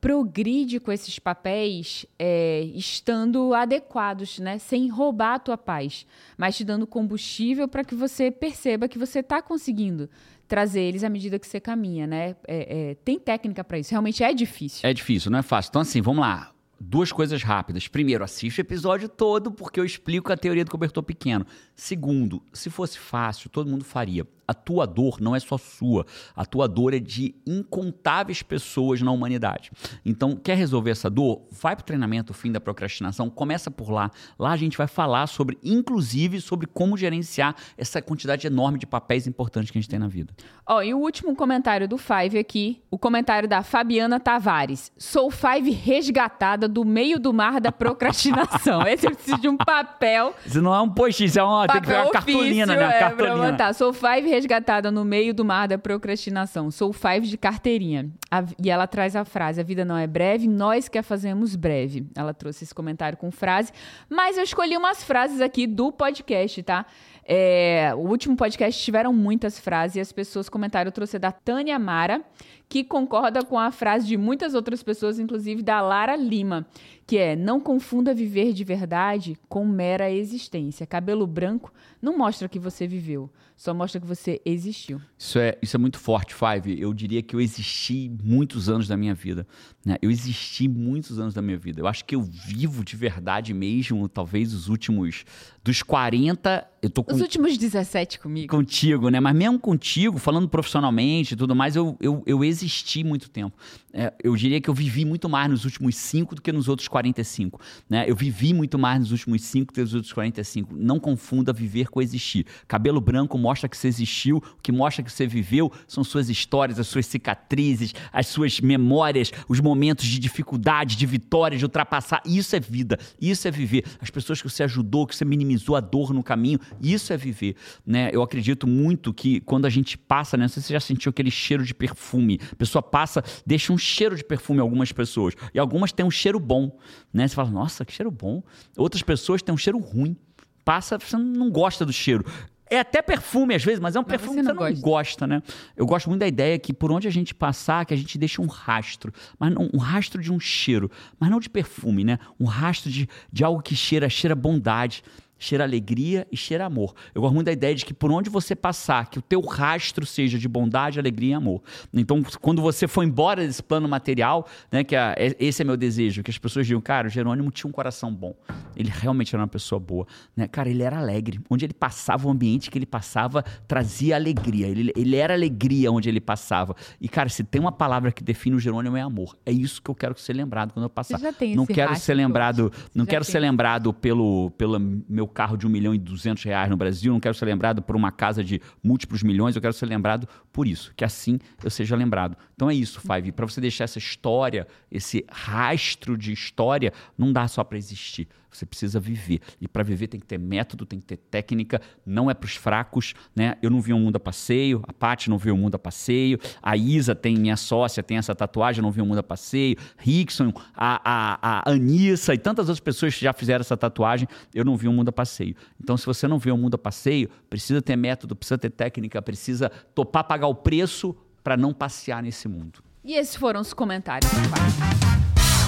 progride com esses papéis é, estando adequados, né? Sem roubar a tua paz, mas te dando combustível para que você perceba que você está conseguindo trazer eles à medida que você caminha, né? É, é, tem técnica para isso. Realmente é difícil. É difícil, não é fácil. Então, assim, vamos lá. Duas coisas rápidas. Primeiro, assiste o episódio todo, porque eu explico a teoria do cobertor pequeno. Segundo, se fosse fácil, todo mundo faria. A tua dor não é só sua. A tua dor é de incontáveis pessoas na humanidade. Então, quer resolver essa dor? Vai para o treinamento Fim da Procrastinação, começa por lá. Lá a gente vai falar sobre, inclusive, sobre como gerenciar essa quantidade enorme de papéis importantes que a gente tem na vida. Ó, e o último comentário do Five aqui, o comentário da Fabiana Tavares. Sou Five resgatada do meio do mar da procrastinação. Esse eu preciso de um papel Isso não é um post, isso é uma, tem que Papel uma cartolina, ofício, né? Uma é, cartolina. Sou Five resgatada no meio do mar da procrastinação. Sou Five de carteirinha. A- e ela traz a frase: a vida não é breve, nós que a fazemos breve. Ela trouxe esse comentário com frase. Mas eu escolhi umas frases aqui do podcast, tá? É, o último podcast tiveram muitas frases e as pessoas comentaram. Eu trouxe a da Tânia Mara, que concorda com a frase de muitas outras pessoas, inclusive da Lara Lima, que é: não confunda viver de verdade com mera existência. Cabelo branco não mostra que você viveu, só mostra que você existiu. Isso é, isso é muito forte, Five. Eu diria que eu existi muitos anos da minha vida. Né? Eu existi muitos anos da minha vida. Eu acho que eu vivo de verdade mesmo, talvez os últimos. Dos 40, eu tô com, Os últimos 17 comigo. contigo, né? Mas mesmo contigo, falando profissionalmente e tudo mais, eu, eu, eu existi muito tempo. É, eu diria que eu vivi muito mais nos últimos 5 do que nos outros 45. Né? Eu vivi muito mais nos últimos 5 do que nos outros 45. Não confunda viver com existir. Cabelo branco mostra que você existiu, o que mostra que você viveu são suas histórias, as suas cicatrizes, as suas memórias, os momentos de dificuldade, de vitória, de ultrapassar. Isso é vida, isso é viver. As pessoas que você ajudou, que você minimizou a dor no caminho, isso é viver. Né? Eu acredito muito que quando a gente passa, né? Não sei se você já sentiu aquele cheiro de perfume. A pessoa passa, deixa um cheiro de perfume algumas pessoas. E algumas têm um cheiro bom. Né? Você fala, nossa, que cheiro bom. Outras pessoas têm um cheiro ruim. Passa, você não gosta do cheiro. É até perfume às vezes, mas é um Mas perfume você que não você não gosta. gosta, né? Eu gosto muito da ideia que por onde a gente passar, que a gente deixa um rastro, mas não, um rastro de um cheiro, mas não de perfume, né? Um rastro de, de algo que cheira, cheira bondade, cheira alegria e cheira amor. Eu gosto muito da ideia de que por onde você passar, que o teu rastro seja de bondade, alegria e amor. Então, quando você for embora desse plano material, né, que é, esse é meu desejo, que as pessoas digam, cara, o Jerônimo tinha um coração bom. Ele realmente era uma pessoa boa. Né? Cara, ele era alegre. Onde ele passava, o ambiente que ele passava trazia alegria. Ele, ele era alegria onde ele passava. E, cara, se tem uma palavra que define o Jerônimo é amor. É isso que eu quero ser lembrado quando eu passar. não quero ser lembrado, não quero ser lembrado pelo, pelo meu carro de um milhão e duzentos reais no Brasil, não quero ser lembrado por uma casa de múltiplos milhões, eu quero ser lembrado por isso, que assim eu seja lembrado. Então é isso, Five. Para você deixar essa história, esse rastro de história, não dá só para existir. Você precisa viver. E para viver tem que ter método, tem que ter técnica, não é para os fracos. Né? Eu não vi o um mundo a passeio, a Paty não viu o mundo a passeio, a Isa tem, minha sócia, tem essa tatuagem, não viu o mundo a passeio, Rickson, a, a, a Anissa e tantas outras pessoas que já fizeram essa tatuagem, eu não vi o mundo a passeio. Então, se você não vê o mundo a passeio, precisa ter método, precisa ter técnica, precisa topar pagar o preço para não passear nesse mundo. E esses foram os comentários.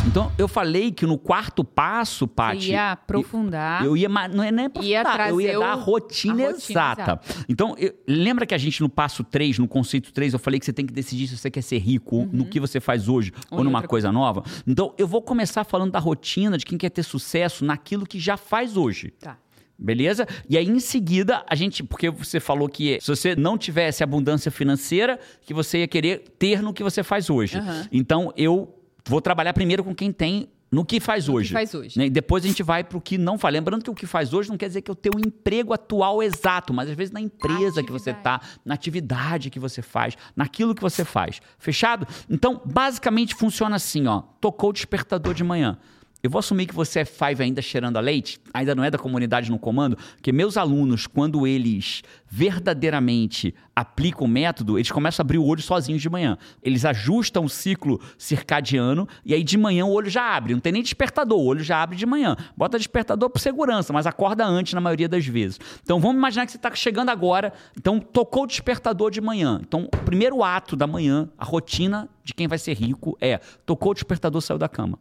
Então, eu falei que no quarto passo, Paty. ia aprofundar. Eu, eu ia, não é nem aprofundar, eu ia dar a rotina, a rotina exata. exata. Então, eu, lembra que a gente no passo 3, no conceito 3, eu falei que você tem que decidir se você quer ser rico uhum. no que você faz hoje ou, ou numa coisa, coisa nova? Então, eu vou começar falando da rotina de quem quer ter sucesso naquilo que já faz hoje. Tá. Beleza? E aí, em seguida, a gente. Porque você falou que se você não tivesse abundância financeira, que você ia querer ter no que você faz hoje. Uhum. Então, eu vou trabalhar primeiro com quem tem no que faz hoje. Que faz hoje. Né? E depois a gente vai para o que não faz. Lembrando que o que faz hoje não quer dizer que é o teu emprego atual exato, mas às vezes na empresa que você está, na atividade que você faz, naquilo que você faz. Fechado? Então, basicamente funciona assim, ó. Tocou o despertador de manhã. Eu vou assumir que você é five ainda cheirando a leite, ainda não é da comunidade no comando, que meus alunos, quando eles verdadeiramente aplicam o método, eles começam a abrir o olho sozinhos de manhã. Eles ajustam o ciclo circadiano e aí de manhã o olho já abre. Não tem nem despertador, o olho já abre de manhã. Bota despertador por segurança, mas acorda antes na maioria das vezes. Então vamos imaginar que você está chegando agora, então tocou o despertador de manhã. Então o primeiro ato da manhã, a rotina de quem vai ser rico é tocou o despertador, saiu da cama.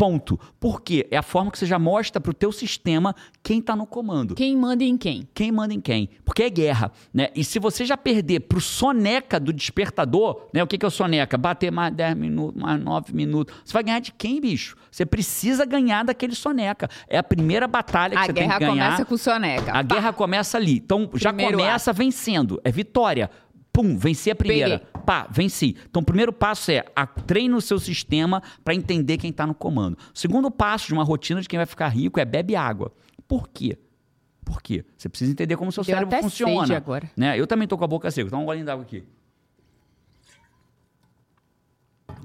Ponto. Por quê? É a forma que você já mostra para o teu sistema quem está no comando. Quem manda em quem? Quem manda em quem. Porque é guerra. Né? E se você já perder para o soneca do despertador, né? o que, que é o soneca? Bater mais 10 minutos, mais 9 minutos. Você vai ganhar de quem, bicho? Você precisa ganhar daquele soneca. É a primeira batalha que a você tem que ganhar. A guerra começa com o soneca. A Pá. guerra começa ali. Então Primeiro já começa vencendo. É vitória. Pum, venci a primeira. Peguei. Pá, venci. Então, o primeiro passo é a, treine o seu sistema para entender quem está no comando. O segundo passo de uma rotina de quem vai ficar rico é bebe água. Por quê? Por quê? Você precisa entender como o seu Deu cérebro funciona. Agora. Né? Eu também tô com a boca seca. Dá um golinho d'água aqui.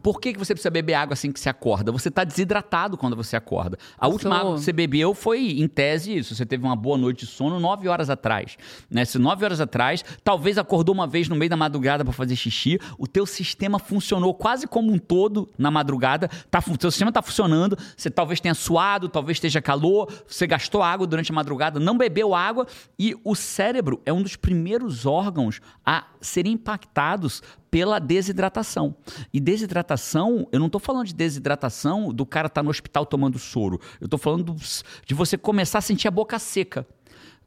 Por que, que você precisa beber água assim que você acorda? Você está desidratado quando você acorda. A última água que você bebeu foi, em tese, isso. Você teve uma boa noite de sono nove horas atrás. Né? Se nove horas atrás, talvez acordou uma vez no meio da madrugada para fazer xixi, o teu sistema funcionou quase como um todo na madrugada. Tá, o teu sistema está funcionando, você talvez tenha suado, talvez esteja calor, você gastou água durante a madrugada, não bebeu água e o cérebro é um dos primeiros órgãos a serem impactados pela desidratação. E desidratação, eu não estou falando de desidratação do cara estar tá no hospital tomando soro. Eu estou falando de você começar a sentir a boca seca.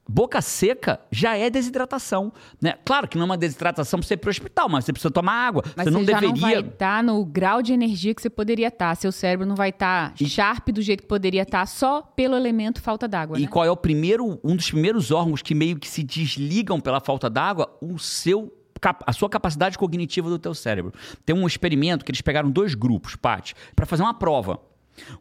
Boca seca já é desidratação, né? Claro que não é uma desidratação para você ir para o hospital, mas você precisa tomar água. Mas você não você deveria. não vai estar tá no grau de energia que você poderia estar. Tá. Seu cérebro não vai estar e... sharp do jeito que poderia estar só pelo elemento falta d'água. E né? qual é o primeiro, um dos primeiros órgãos que meio que se desligam pela falta d'água? O seu a sua capacidade cognitiva do teu cérebro. Tem um experimento que eles pegaram dois grupos, Paty, para fazer uma prova.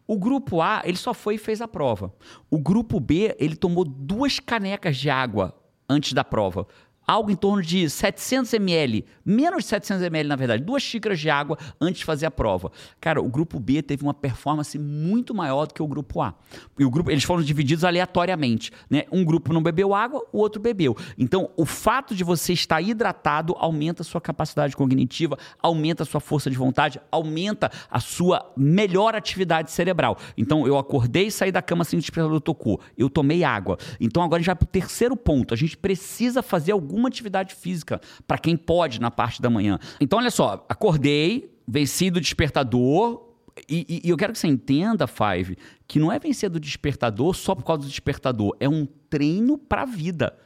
O grupo A, ele só foi e fez a prova. O grupo B, ele tomou duas canecas de água antes da prova algo em torno de 700 ml, menos de 700 ml na verdade, duas xícaras de água antes de fazer a prova. Cara, o grupo B teve uma performance muito maior do que o grupo A. E o grupo, eles foram divididos aleatoriamente, né? Um grupo não bebeu água, o outro bebeu. Então, o fato de você estar hidratado aumenta a sua capacidade cognitiva, aumenta a sua força de vontade, aumenta a sua melhor atividade cerebral. Então, eu acordei e saí da cama sem despertador tocou. Eu tomei água. Então, agora a gente vai para o terceiro ponto. A gente precisa fazer algum alguma atividade física para quem pode na parte da manhã. Então, olha só, acordei, venci do despertador, E, e, eu quero que você entenda, Five, que não é vencer do despertador só por causa do despertador. É um treino para a vida.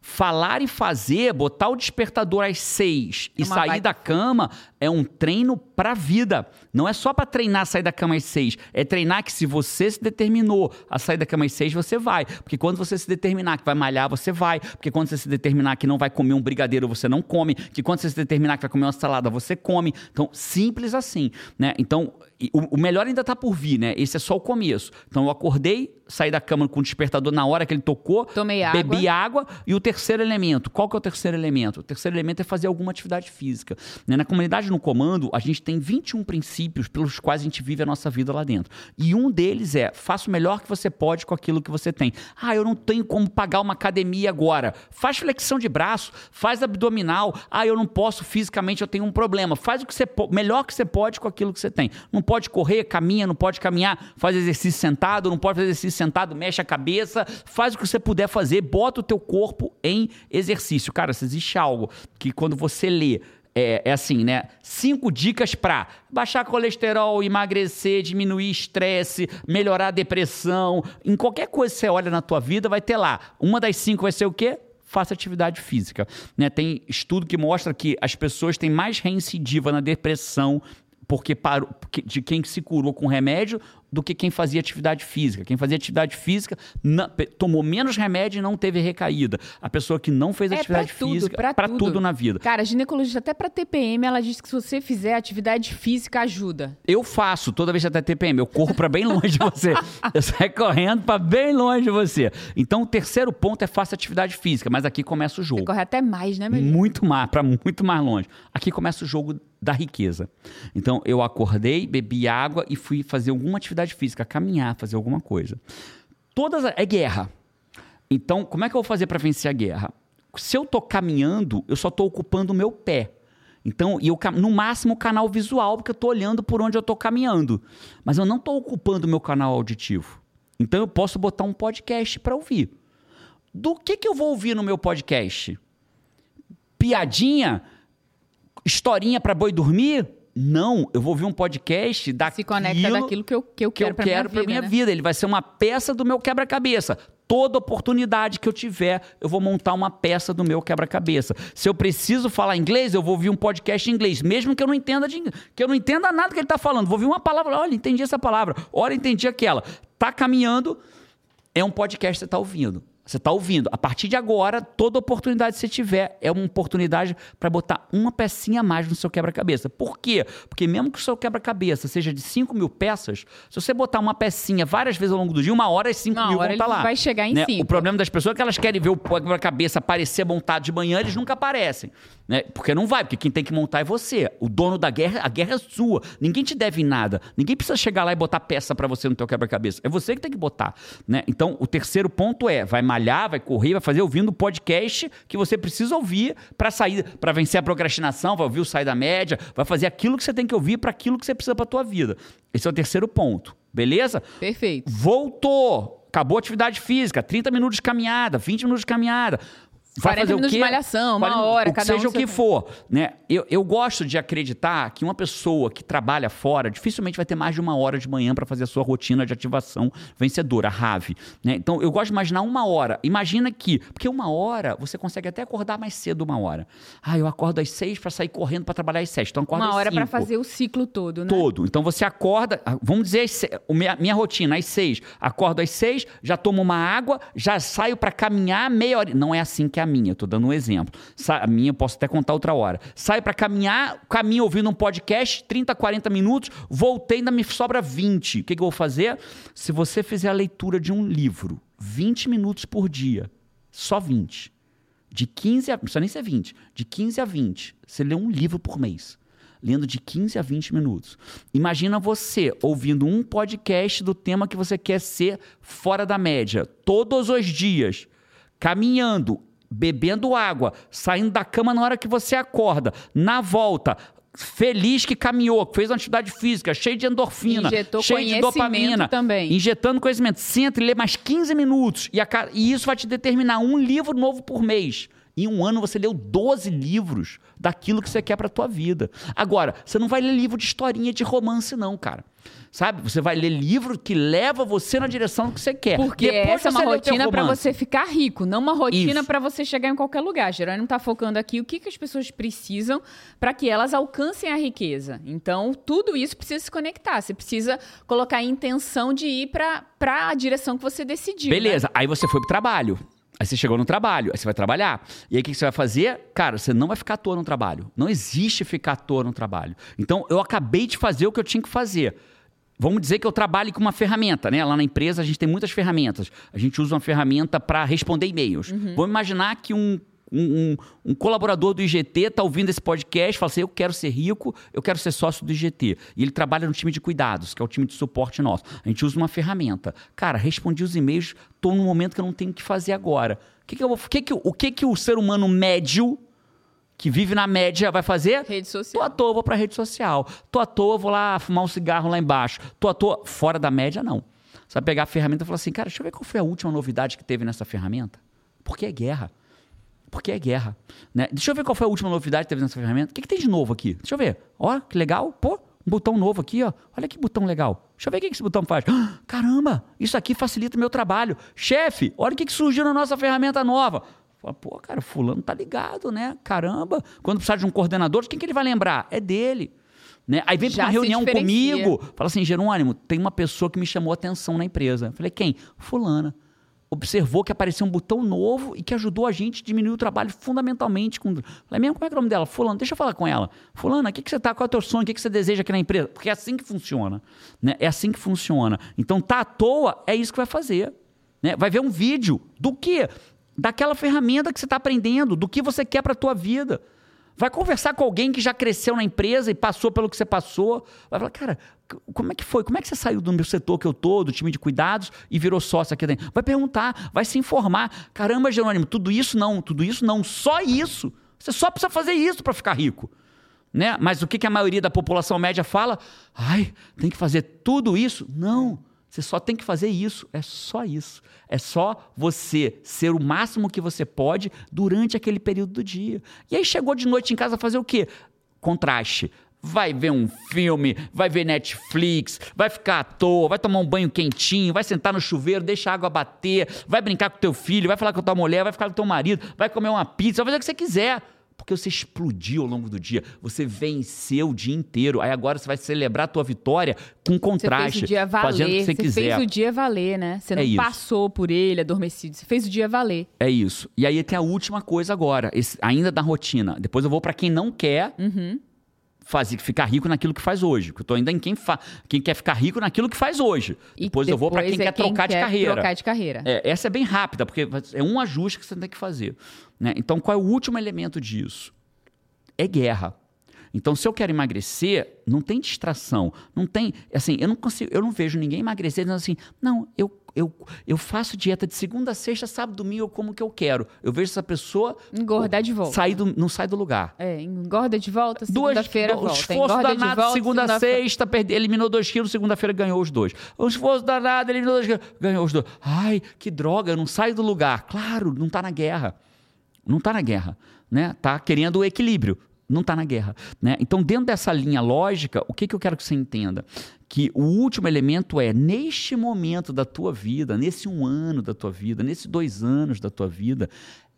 Falar e fazer, botar o despertador às seis é e sair baita... da cama é um treino para a vida. Não é só para treinar sair da cama às seis. É treinar que se você se determinou a sair da cama às seis, você vai. Porque quando você se determinar que vai malhar, você vai. Porque quando você se determinar que não vai comer um brigadeiro, você não come. Que quando você se determinar que vai comer uma salada, você come. Então, simples assim. Né? Então, o, melhor ainda está por vir, né? Esse é só o começo. Então, eu acordei, saí da cama com o despertador na hora que ele tocou. Tomei água. Bebi água. E o terceiro elemento, qual que é o terceiro elemento? O terceiro elemento é fazer alguma atividade física. Né? Na comunidade no comando, a gente tem 21 princípios pelos quais a gente vive a nossa vida lá dentro. E um deles é, faça o melhor que você pode com aquilo que você tem. Ah, eu não tenho como pagar uma academia agora. Faz flexão de braço, faz abdominal. Ah, eu não posso fisicamente, eu tenho um problema. Faz o que você melhor que você pode com aquilo que você tem. Não pode correr, caminha, não pode caminhar, faz exercício sentado, não pode fazer exercício sentado, mexe a cabeça, faz o que você puder fazer, bota o teu corpo em exercício. Cara, se existe algo que quando você lê é, é, assim, né? Cinco dicas para baixar colesterol, emagrecer, diminuir estresse, melhorar a depressão. Em qualquer coisa que você olha na tua vida, vai ter lá. Uma das cinco vai ser o quê? Faça atividade física. Né? Tem estudo que mostra que as pessoas têm mais reincidiva na depressão porque parou, de quem se curou com remédio do que quem fazia atividade física. Quem fazia atividade física não, tomou menos remédio e não teve recaída. A pessoa que não fez é, atividade pra física, para tudo. tudo. na vida. Cara, a ginecologista, até para TPM, ela diz que se você fizer atividade física, ajuda. Eu faço toda vez que até TPM. Eu corro para bem longe de você. eu saio correndo para bem longe de você. Então, o terceiro ponto é faça atividade física, mas aqui começa o jogo. Você corre até mais, né, meu Muito mais, para muito mais longe. Aqui começa o jogo da riqueza. Então, eu acordei, bebi água e fui fazer alguma atividade física, caminhar, fazer alguma coisa. Todas é guerra. Então, como é que eu vou fazer para vencer a guerra? Se eu estou caminhando, eu só estou ocupando o meu pé. Então, e eu, no máximo o canal visual, porque eu estou olhando por onde eu estou caminhando. Mas eu não estou ocupando o meu canal auditivo. Então, eu posso botar um podcast para ouvir. Do que, que eu vou ouvir no meu podcast? Piadinha? Historinha para boi dormir? Não, eu vou ouvir um podcast daquilo... Se conecta daquilo que eu, que eu quero, que eu quero para minha, minha vida. Ele vai ser uma peça do meu quebra-cabeça. Toda oportunidade que eu tiver, eu vou montar uma peça do meu quebra-cabeça. Se eu preciso falar inglês, eu vou ouvir um podcast em inglês, mesmo que eu não entenda de, que eu não entenda nada que ele está falando. Vou ouvir uma palavra, olha, entendi essa palavra, olha, entendi aquela. Tá caminhando, é um podcast que você está ouvindo. Você está ouvindo. A partir de agora, toda oportunidade que você tiver é uma oportunidade para botar uma pecinha a mais no seu quebra-cabeça. Por quê? Porque mesmo que o seu quebra-cabeça seja de 5 mil peças, se você botar uma pecinha várias vezes ao longo do dia, uma hora as 5 mil vão estar tá lá. vai chegar em né? O problema das pessoas é que elas querem ver o quebra-cabeça aparecer montado de manhã, eles nunca aparecem. Né? Porque não vai, porque quem tem que montar é você. O dono da guerra, a guerra é sua. Ninguém te deve nada. Ninguém precisa chegar lá e botar peça para você no teu quebra-cabeça. É você que tem que botar. Né? Então, o terceiro ponto é, vai malhar, vai correr, vai fazer ouvindo o podcast que você precisa ouvir para sair, para vencer a procrastinação, vai ouvir o sair da média, vai fazer aquilo que você tem que ouvir para aquilo que você precisa para tua vida. Esse é o terceiro ponto. Beleza? Perfeito. Voltou. Acabou a atividade física, 30 minutos de caminhada, 20 minutos de caminhada. Vai 40 fazer minutos o quê? de malhação, uma hora, o cada seja um o que for. Né? Eu, eu gosto de acreditar que uma pessoa que trabalha fora dificilmente vai ter mais de uma hora de manhã para fazer a sua rotina de ativação vencedora, RAVE. Né? Então, eu gosto de imaginar uma hora. Imagina que, porque uma hora você consegue até acordar mais cedo uma hora. Ah, eu acordo às seis para sair correndo para trabalhar às sete. Então, acordo uma hora para fazer o ciclo todo, né? Todo. Então, você acorda, ah, vamos dizer, minha, minha rotina, às seis. Acordo às seis, já tomo uma água, já saio para caminhar meia hora. Não é assim que é a minha, eu tô dando um exemplo exemplo. A minha eu posso até contar outra hora. Saio para caminhar, caminho ouvindo um podcast, 30, 40 minutos, voltei, ainda me sobra 20. O que, que eu vou fazer? Se você fizer a leitura de um livro, 20 minutos por dia, só 20. De 15 a. Não precisa nem ser 20. De 15 a 20. Você lê um livro por mês lendo de 15 a 20 minutos. Imagina você ouvindo um podcast do tema que você quer ser fora da média, todos os dias, caminhando, bebendo água, saindo da cama na hora que você acorda, na volta, feliz que caminhou, que fez uma atividade física, cheio de endorfina, Injetou cheio de dopamina, também. injetando conhecimento. Senta e lê mais 15 minutos e, a, e isso vai te determinar um livro novo por mês. Em um ano você leu 12 livros daquilo que você quer para tua vida. Agora, você não vai ler livro de historinha de romance não, cara. Sabe? Você vai ler livro que leva você na direção que você quer. Porque Depois essa é uma o rotina para você ficar rico, não uma rotina para você chegar em qualquer lugar. Jerônimo tá focando aqui o que, que as pessoas precisam para que elas alcancem a riqueza. Então, tudo isso precisa se conectar. Você precisa colocar a intenção de ir para a direção que você decidiu. né? Beleza, aí você foi pro trabalho. Aí você chegou no trabalho, aí você vai trabalhar. E aí o que que você vai fazer? Cara, você não vai ficar à toa no trabalho. Não existe ficar à toa no trabalho. Então, eu acabei de fazer o que eu tinha que fazer. Vamos dizer que eu trabalhe com uma ferramenta, né? Lá na empresa a gente tem muitas ferramentas. A gente usa uma ferramenta para responder e-mails. Vamos imaginar que um, um, um- um colaborador do IGT está ouvindo esse podcast e fala assim: eu quero ser rico, eu quero ser sócio do IGT. E ele trabalha no time de cuidados, que é o time de suporte nosso. A gente usa uma ferramenta. Cara, respondi os e-mails, estou num momento que eu não tenho o que fazer agora. O que, que eu que que o que, que o ser humano médio, que vive na média, vai fazer? Rede Tô social. à toa, vou pra rede social. Tô à toa, vou lá fumar um cigarro lá embaixo. Tô à toa, fora da média, não. Você vai pegar a ferramenta e falar assim, cara, deixa eu ver qual foi a última novidade que teve nessa ferramenta. Porque é guerra. Porque é guerra. Né? Deixa eu ver qual foi a última novidade que teve nessa ferramenta. O que, que tem de novo aqui? Deixa eu ver. Ó, que legal. Pô, um botão novo aqui, ó. Olha que botão legal. Deixa eu ver o que, esse botão faz. Caramba, isso aqui facilita o meu trabalho. Chefe, olha o que, que surgiu na nossa ferramenta nova. Fala, pô, cara, fulano tá ligado, né? Caramba. Quando precisar de um coordenador, de quem que ele vai lembrar? É dele. Né? Aí vem pra Já uma reunião comigo, fala assim, Jerônimo, tem uma pessoa que me chamou a atenção na empresa. Falei, quem? Fulana. Observou que apareceu um botão novo e que ajudou a gente a diminuir o trabalho fundamentalmente. Com... Falei, mesmo, como é que é o nome dela? Fulano, deixa eu falar com ela. Fulana, o que, que você tá? Qual é o teu sonho? O que, que você deseja aqui na empresa? Porque é assim que funciona. Né? É assim que funciona. Então, tá à toa, é isso que vai fazer. Né? Vai ver um vídeo do quê? Daquela ferramenta que você está aprendendo, do que você quer para a tua vida. Vai conversar com alguém que já cresceu na empresa e passou pelo que você passou. Vai falar, cara, como é que foi? Como é que você saiu do meu setor que eu tô, do time de cuidados, e virou sócio aqui dentro? Vai perguntar, vai se informar. Caramba, Jerônimo, tudo isso não, tudo isso não, só isso. Você só precisa fazer isso para ficar rico. Né? Mas o que, que a maioria da população média fala? Ai, tem que fazer tudo isso? Não. Você só tem que fazer isso. É só isso. É só você ser o máximo que você pode durante aquele período do dia. E aí chegou de noite em casa fazer o quê? Contraste. Vai ver um filme, vai ver Netflix, vai ficar à toa, vai tomar um banho quentinho, vai sentar no chuveiro, deixa a água bater, vai brincar com teu filho, vai falar com tua mulher, vai ficar com teu marido, vai comer uma pizza, vai fazer o que você quiser. Porque você explodiu ao longo do dia. Você venceu o dia inteiro. Aí agora você vai celebrar a tua vitória com Você contraste. fez o dia valer. fazendo o que você, quiser. fez o dia valer, né? Você não É passou por ele adormecido. Você fez o dia valer. É isso. E aí tem a última coisa agora, esse- ainda da rotina. Depois eu vou para quem não quer Uhum. fazer, ficar rico naquilo que faz hoje. Porque eu tô ainda em quem, fa, quem quer ficar rico naquilo que faz hoje. E Depois, eu vou para quem é quer trocar de quer carreira. Trocar de carreira. É, essa é bem rápida, porque é um ajuste que você tem que fazer. Né? Então, qual é o último elemento disso? É guerra. Então, se eu quero emagrecer, não tem distração. Não tem. Assim, eu não consigo, eu não vejo ninguém emagrecer dizendo assim, não, eu, eu, eu faço dieta de segunda a sexta, sábado, domingo, eu como que eu quero. Eu vejo essa pessoa Engordar de volta. sair do, não sai do lugar. É, engorda de volta, segunda-feira volta. esforço danado, volta, segunda a sexta, perde, eliminou dois quilos, segunda-feira ganhou os dois. O esforço danado, eliminou dois quilos, ganhou os dois. Ai, que droga, eu não saio do lugar. Claro, não está na guerra. Não está na guerra. Né? Tá querendo o equilíbrio. Não está na guerra. Né? Então, dentro dessa linha lógica, o que, que eu quero que você entenda? Que o último elemento é, neste momento da tua vida, nesse um ano da tua vida, nesses dois anos da tua vida,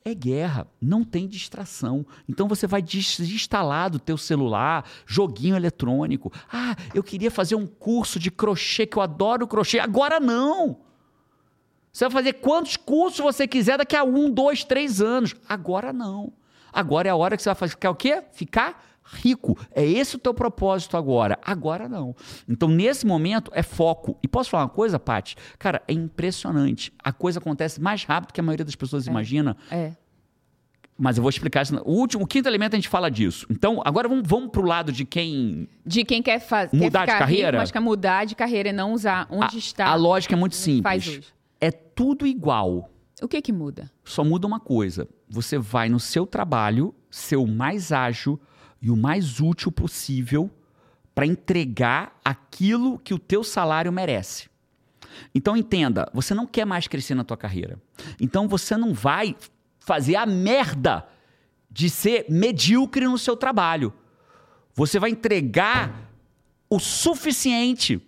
é guerra, não tem distração. Então você vai desinstalar do teu celular joguinho eletrônico. Ah, eu queria fazer um curso de crochê, que eu adoro crochê. Agora não! Você vai fazer quantos cursos você quiser daqui a um, dois, três anos. Agora não. Agora é a hora que você vai fazer, ficar o quê? Ficar rico. É esse o teu propósito agora. Agora não. Então, nesse momento, é foco. E posso falar uma coisa, Paty? Cara, é impressionante. A coisa acontece mais rápido que a maioria das pessoas imagina. É. Mas eu vou explicar isso. O último, o quinto elemento a gente fala disso. Então, agora vamos, vamos pro lado de quem. De quem quer, faz, Mudar de quer ficar carreira? rico, mas quer mudar de carreira e não usar onde a, está. a lógica é muito simples. É tudo igual. O que que muda? Só muda uma coisa. Você vai no seu trabalho ser o mais ágil e o mais útil possível para entregar aquilo que o teu salário merece. Então entenda, você não quer mais crescer na tua carreira. Então você não vai fazer a merda de ser medíocre no seu trabalho. Você vai entregar o suficiente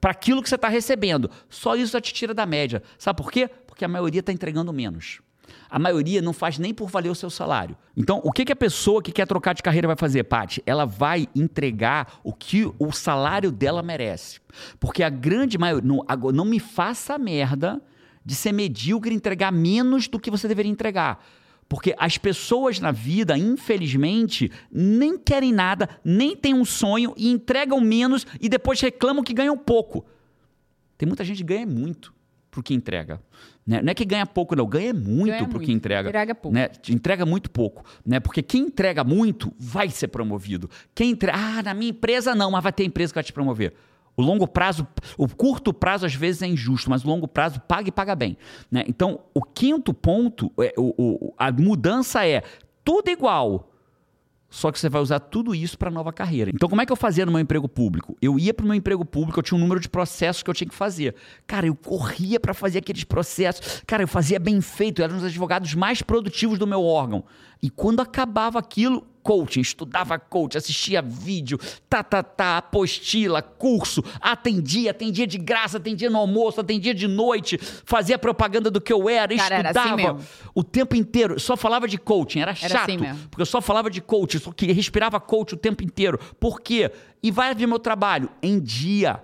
para aquilo que você está recebendo. Só isso já te tira da média. Sabe por quê? Porque a maioria está entregando menos. A maioria não faz nem por valer o seu salário. Então, o que, que a pessoa que quer trocar de carreira vai fazer, Paty? Ela vai entregar o que o salário dela merece. Porque a grande maioria. Não, não me faça merda de ser medíocre e entregar menos do que você deveria entregar. Porque as pessoas na vida, infelizmente, nem querem nada, nem têm um sonho e entregam menos e depois reclamam que ganham pouco. Tem muita gente que ganha muito pro que entrega. Né? Não é que ganha pouco, não. Ganha muito ganha pro muito. que entrega. Entrega pouco. Né? Entrega muito pouco. Né? Porque quem entrega muito vai ser promovido. Quem entrega. Ah, na minha empresa não, mas vai ter empresa que vai te promover. O longo prazo, o curto prazo às vezes é injusto, mas o longo prazo paga e paga bem. Né? Então, o quinto ponto, é, o, o, a mudança é tudo igual, só que você vai usar tudo isso para nova carreira. Então, como é que eu fazia no meu emprego público? Eu ia para o meu emprego público, eu tinha um número de processos que eu tinha que fazer. Cara, eu corria para fazer aqueles processos. Cara, eu fazia bem feito, eu era um dos advogados mais produtivos do meu órgão. E quando acabava aquilo, coaching, estudava coaching, assistia vídeo, tá, tá, tá, apostila, curso, atendia, atendia de graça, atendia no almoço, atendia de noite, fazia propaganda do que eu era, Cara, estudava era assim o tempo inteiro, só falava de coaching, era, era chato, assim porque eu só falava de coaching, só que respirava coach o tempo inteiro. Por quê? E vai ver meu trabalho? Em dia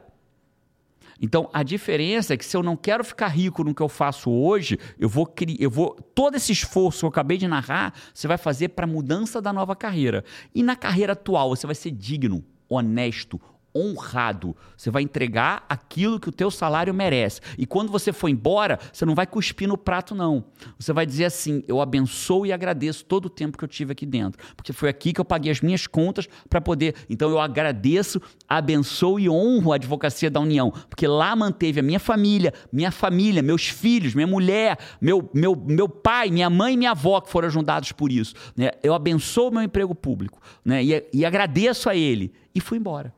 então, a diferença é que se eu não quero ficar rico no que eu faço hoje, eu vou criar, eu vou todo esse esforço que eu acabei de narrar, você vai fazer para a mudança da nova carreira. E na carreira atual, você vai ser digno, honesto, honrado. Você vai entregar aquilo que o teu salário merece. E quando você for embora, você não vai cuspir no prato, não. Você vai dizer assim: eu abençoo e agradeço todo o tempo que eu tive aqui dentro. Porque foi aqui que eu paguei as minhas contas para poder. Então eu agradeço, abençoo e honro a advocacia da União. Porque lá manteve a minha família, minha família, meus filhos, minha mulher, meu, meu, meu pai, minha mãe e minha avó que foram ajudados por isso. Né? Eu abençoo o meu emprego público né? e, e agradeço a ele. E fui embora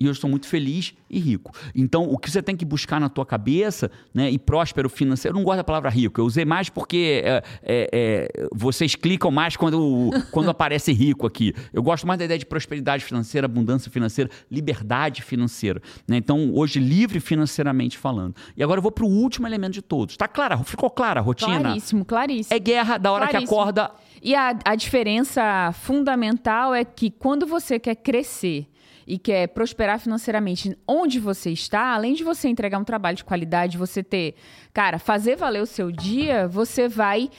e eu estou muito feliz e rico. Então, o que você tem que buscar na tua cabeça, né, e próspero financeiro, eu não gosto da palavra rico, eu usei mais porque é, é, é, vocês clicam mais quando, quando aparece rico aqui. Eu gosto mais da ideia de prosperidade financeira, abundância financeira, liberdade financeira. Né? Então, hoje, livre financeiramente falando. E agora eu vou para o último elemento de todos. Tá clara? Ficou clara a rotina? Claríssimo, claríssimo. É guerra da hora claríssimo. que acorda. E a, a diferença fundamental é que quando você quer crescer e quer prosperar financeiramente onde você está, além de você entregar um trabalho de qualidade, você ter, cara, fazer valer o seu dia, você vai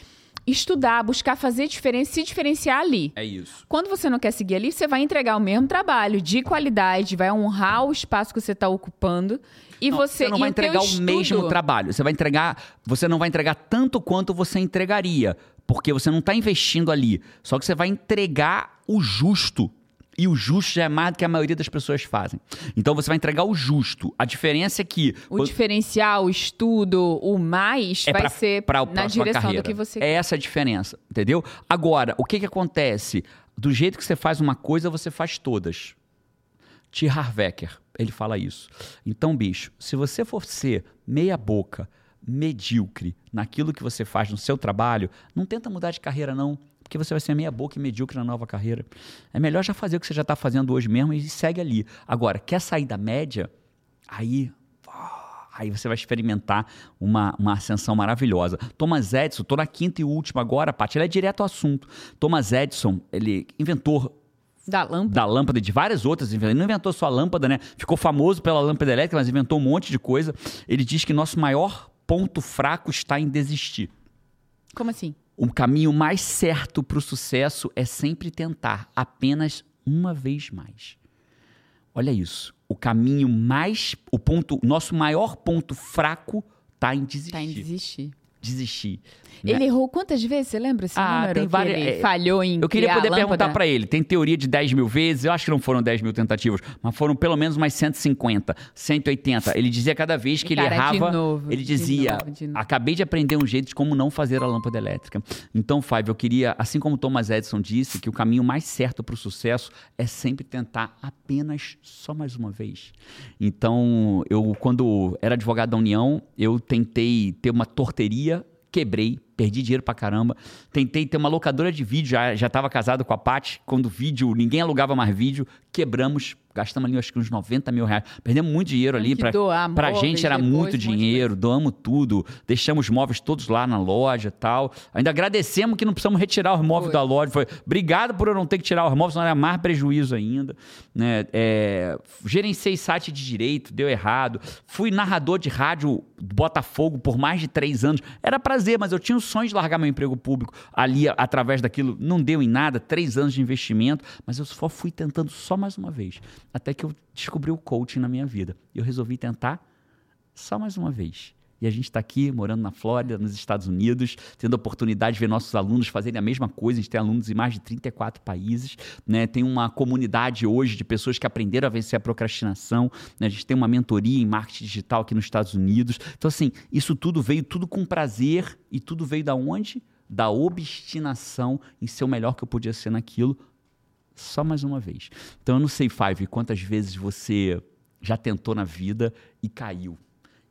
estudar, buscar fazer diferença, se diferenciar ali. É isso. Quando você não quer seguir ali, você vai entregar o mesmo trabalho de qualidade, vai honrar o espaço que você está ocupando e não, você, você não vai entregar o, o mesmo trabalho. Você vai entregar, você não vai entregar tanto quanto você entregaria, porque você não está investindo ali. Só que você vai entregar o justo e o justo já é mais do que a maioria das pessoas fazem. Então você vai entregar o justo. A diferença é que. O quando... diferencial, o estudo, o mais é vai pra, ser pra na direção carreira. do que você É essa a diferença, entendeu? Agora, o que, que acontece? Do jeito que você faz uma coisa, você faz todas. T. Harvecker, ele fala isso. Então, bicho, se você for ser meia boca, medíocre naquilo que você faz no seu trabalho, não tenta mudar de carreira, não porque você vai ser meia boca e medíocre na nova carreira. É melhor já fazer o que você já está fazendo hoje mesmo e segue ali. Agora, quer sair da média? Aí aí você vai experimentar uma, uma ascensão maravilhosa. Thomas Edison, estou na quinta e última agora, Paty, ele é direto ao assunto. Thomas Edison, ele inventou da lâmpada. Da lâmpada e de várias outras. Ele não inventou só a lâmpada, né? Ficou famoso pela lâmpada elétrica, mas inventou um monte de coisa. Ele diz que nosso maior ponto fraco está em desistir. Como assim? O caminho mais certo para o sucesso é sempre tentar apenas uma vez mais. Olha isso. O caminho mais. O ponto. Nosso maior ponto fraco está em desistir. Está em desistir desistir. Né? Ele errou quantas vezes? Você lembra esse ah, número? Tem várias, ele é, falhou em Eu queria poder perguntar para ele. Tem teoria de 10 mil vezes. Eu acho que não foram 10 mil tentativas, mas foram pelo menos mais 150, 180. Ele dizia cada vez que Cara, ele errava, novo, ele dizia: de novo, de novo. acabei de aprender um jeito de como não fazer a lâmpada elétrica. Então, Fábio, eu queria, assim como Thomas Edison disse, que o caminho mais certo para o sucesso é sempre tentar apenas só mais uma vez. Então, eu, quando era advogado da União, eu tentei ter uma torteria quebrei, perdi dinheiro pra caramba. Tentei ter uma locadora de vídeo, já, já tava casado com a Paty, quando vídeo, ninguém alugava mais vídeo, quebramos, gastamos ali acho que uns 90 mil reais. Perdemos muito dinheiro ali. Pra, doar pra gente era depois, muito de dinheiro, doamos tudo, deixamos os móveis todos lá na loja e tal. Ainda agradecemos que não precisamos retirar os móveis Foi. da loja. Foi, obrigado por eu não ter que tirar os móveis, senão era mais prejuízo ainda. Né? É, gerenciei site de direito, deu errado. Fui narrador de rádio do Botafogo por mais de três anos. Era prazer, mas eu tinha o sonho de largar meu emprego público ali através daquilo. Não deu em nada, três anos de investimento, mas eu só fui tentando só mais uma vez. Até que eu descobri o coaching na minha vida. E eu resolvi tentar só mais uma vez. E a gente está aqui, morando na Flórida, nos Estados Unidos, tendo a oportunidade de ver nossos alunos fazerem a mesma coisa. A gente tem alunos em mais de 34 países, né? Tem uma comunidade hoje de pessoas que aprenderam a vencer a procrastinação. né? A gente tem uma mentoria em marketing digital aqui nos Estados Unidos. Então, assim, isso tudo veio tudo com prazer e tudo veio da onde? Da obstinação em ser o melhor que eu podia ser naquilo, só mais uma vez. Então eu não sei, Five, quantas vezes você já tentou na vida e caiu.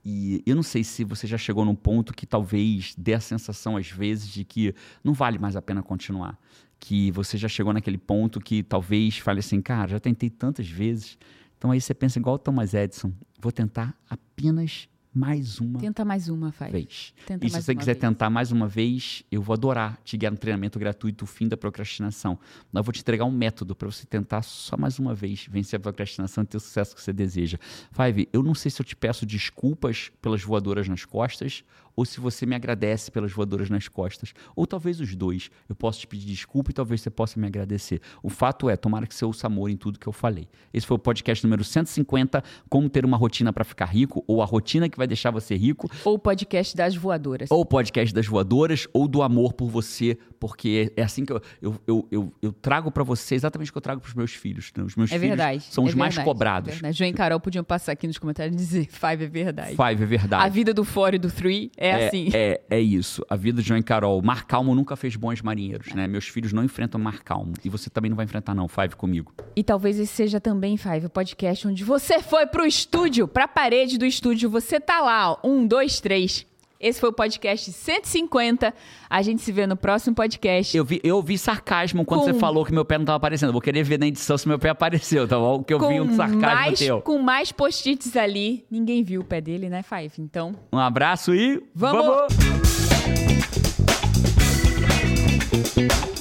E eu não sei se você já chegou num ponto que talvez dê a sensação, às vezes, de que não vale mais a pena continuar. Que você já chegou naquele ponto que talvez fale assim, cara, já tentei tantas vezes. Então aí você pensa igual o Thomas Edison, vou tentar apenas mais uma Tenta mais uma, faz. vez. Tenta E se você quiser vez. tentar mais uma vez, eu vou adorar te guiar no treinamento gratuito, o fim da procrastinação. Eu vou te entregar um método para você tentar só mais uma vez vencer a procrastinação e ter o sucesso que você deseja. Five, eu não sei se eu te peço desculpas pelas voadoras nas costas ou se você me agradece pelas voadoras nas costas. Ou talvez os dois. Eu posso te pedir desculpa e talvez você possa me agradecer. O fato é, tomara que você ouça amor em tudo que eu falei. Esse foi o podcast número 150, Como Ter uma Rotina para Ficar Rico, ou a rotina que vai deixar você rico. Ou o podcast das voadoras. Ou o podcast das voadoras, ou do amor por você, porque é assim que eu, eu, eu, eu, eu trago pra você exatamente o que eu trago pros meus filhos. né? Os meus É filhos verdade. são é os mais verdade, cobrados. É verdade. João e Carol podiam passar aqui nos comentários e dizer Five é verdade. Five, é verdade. A vida do Four e do Three é, assim. É, é isso. A vida de João e Carol. Mar Calmo nunca fez bons marinheiros, né? Meus filhos não enfrentam Mar Calmo. E você também não vai enfrentar, não, Five, comigo. E talvez esse seja também, Five, o podcast onde você foi pro estúdio, pra parede do estúdio. Você tá lá, ó. Um, dois, três. Esse foi o podcast 150. A gente se vê no próximo podcast. Eu vi, eu ouvi sarcasmo quando com... você falou que meu pé não estava aparecendo. Vou querer ver na edição se meu pé apareceu, tá bom? Que eu com vi um sarcasmo mais, teu. Com mais post-its ali. Ninguém viu o pé dele, né, Five? Então. Um abraço e. Vamos! vamos!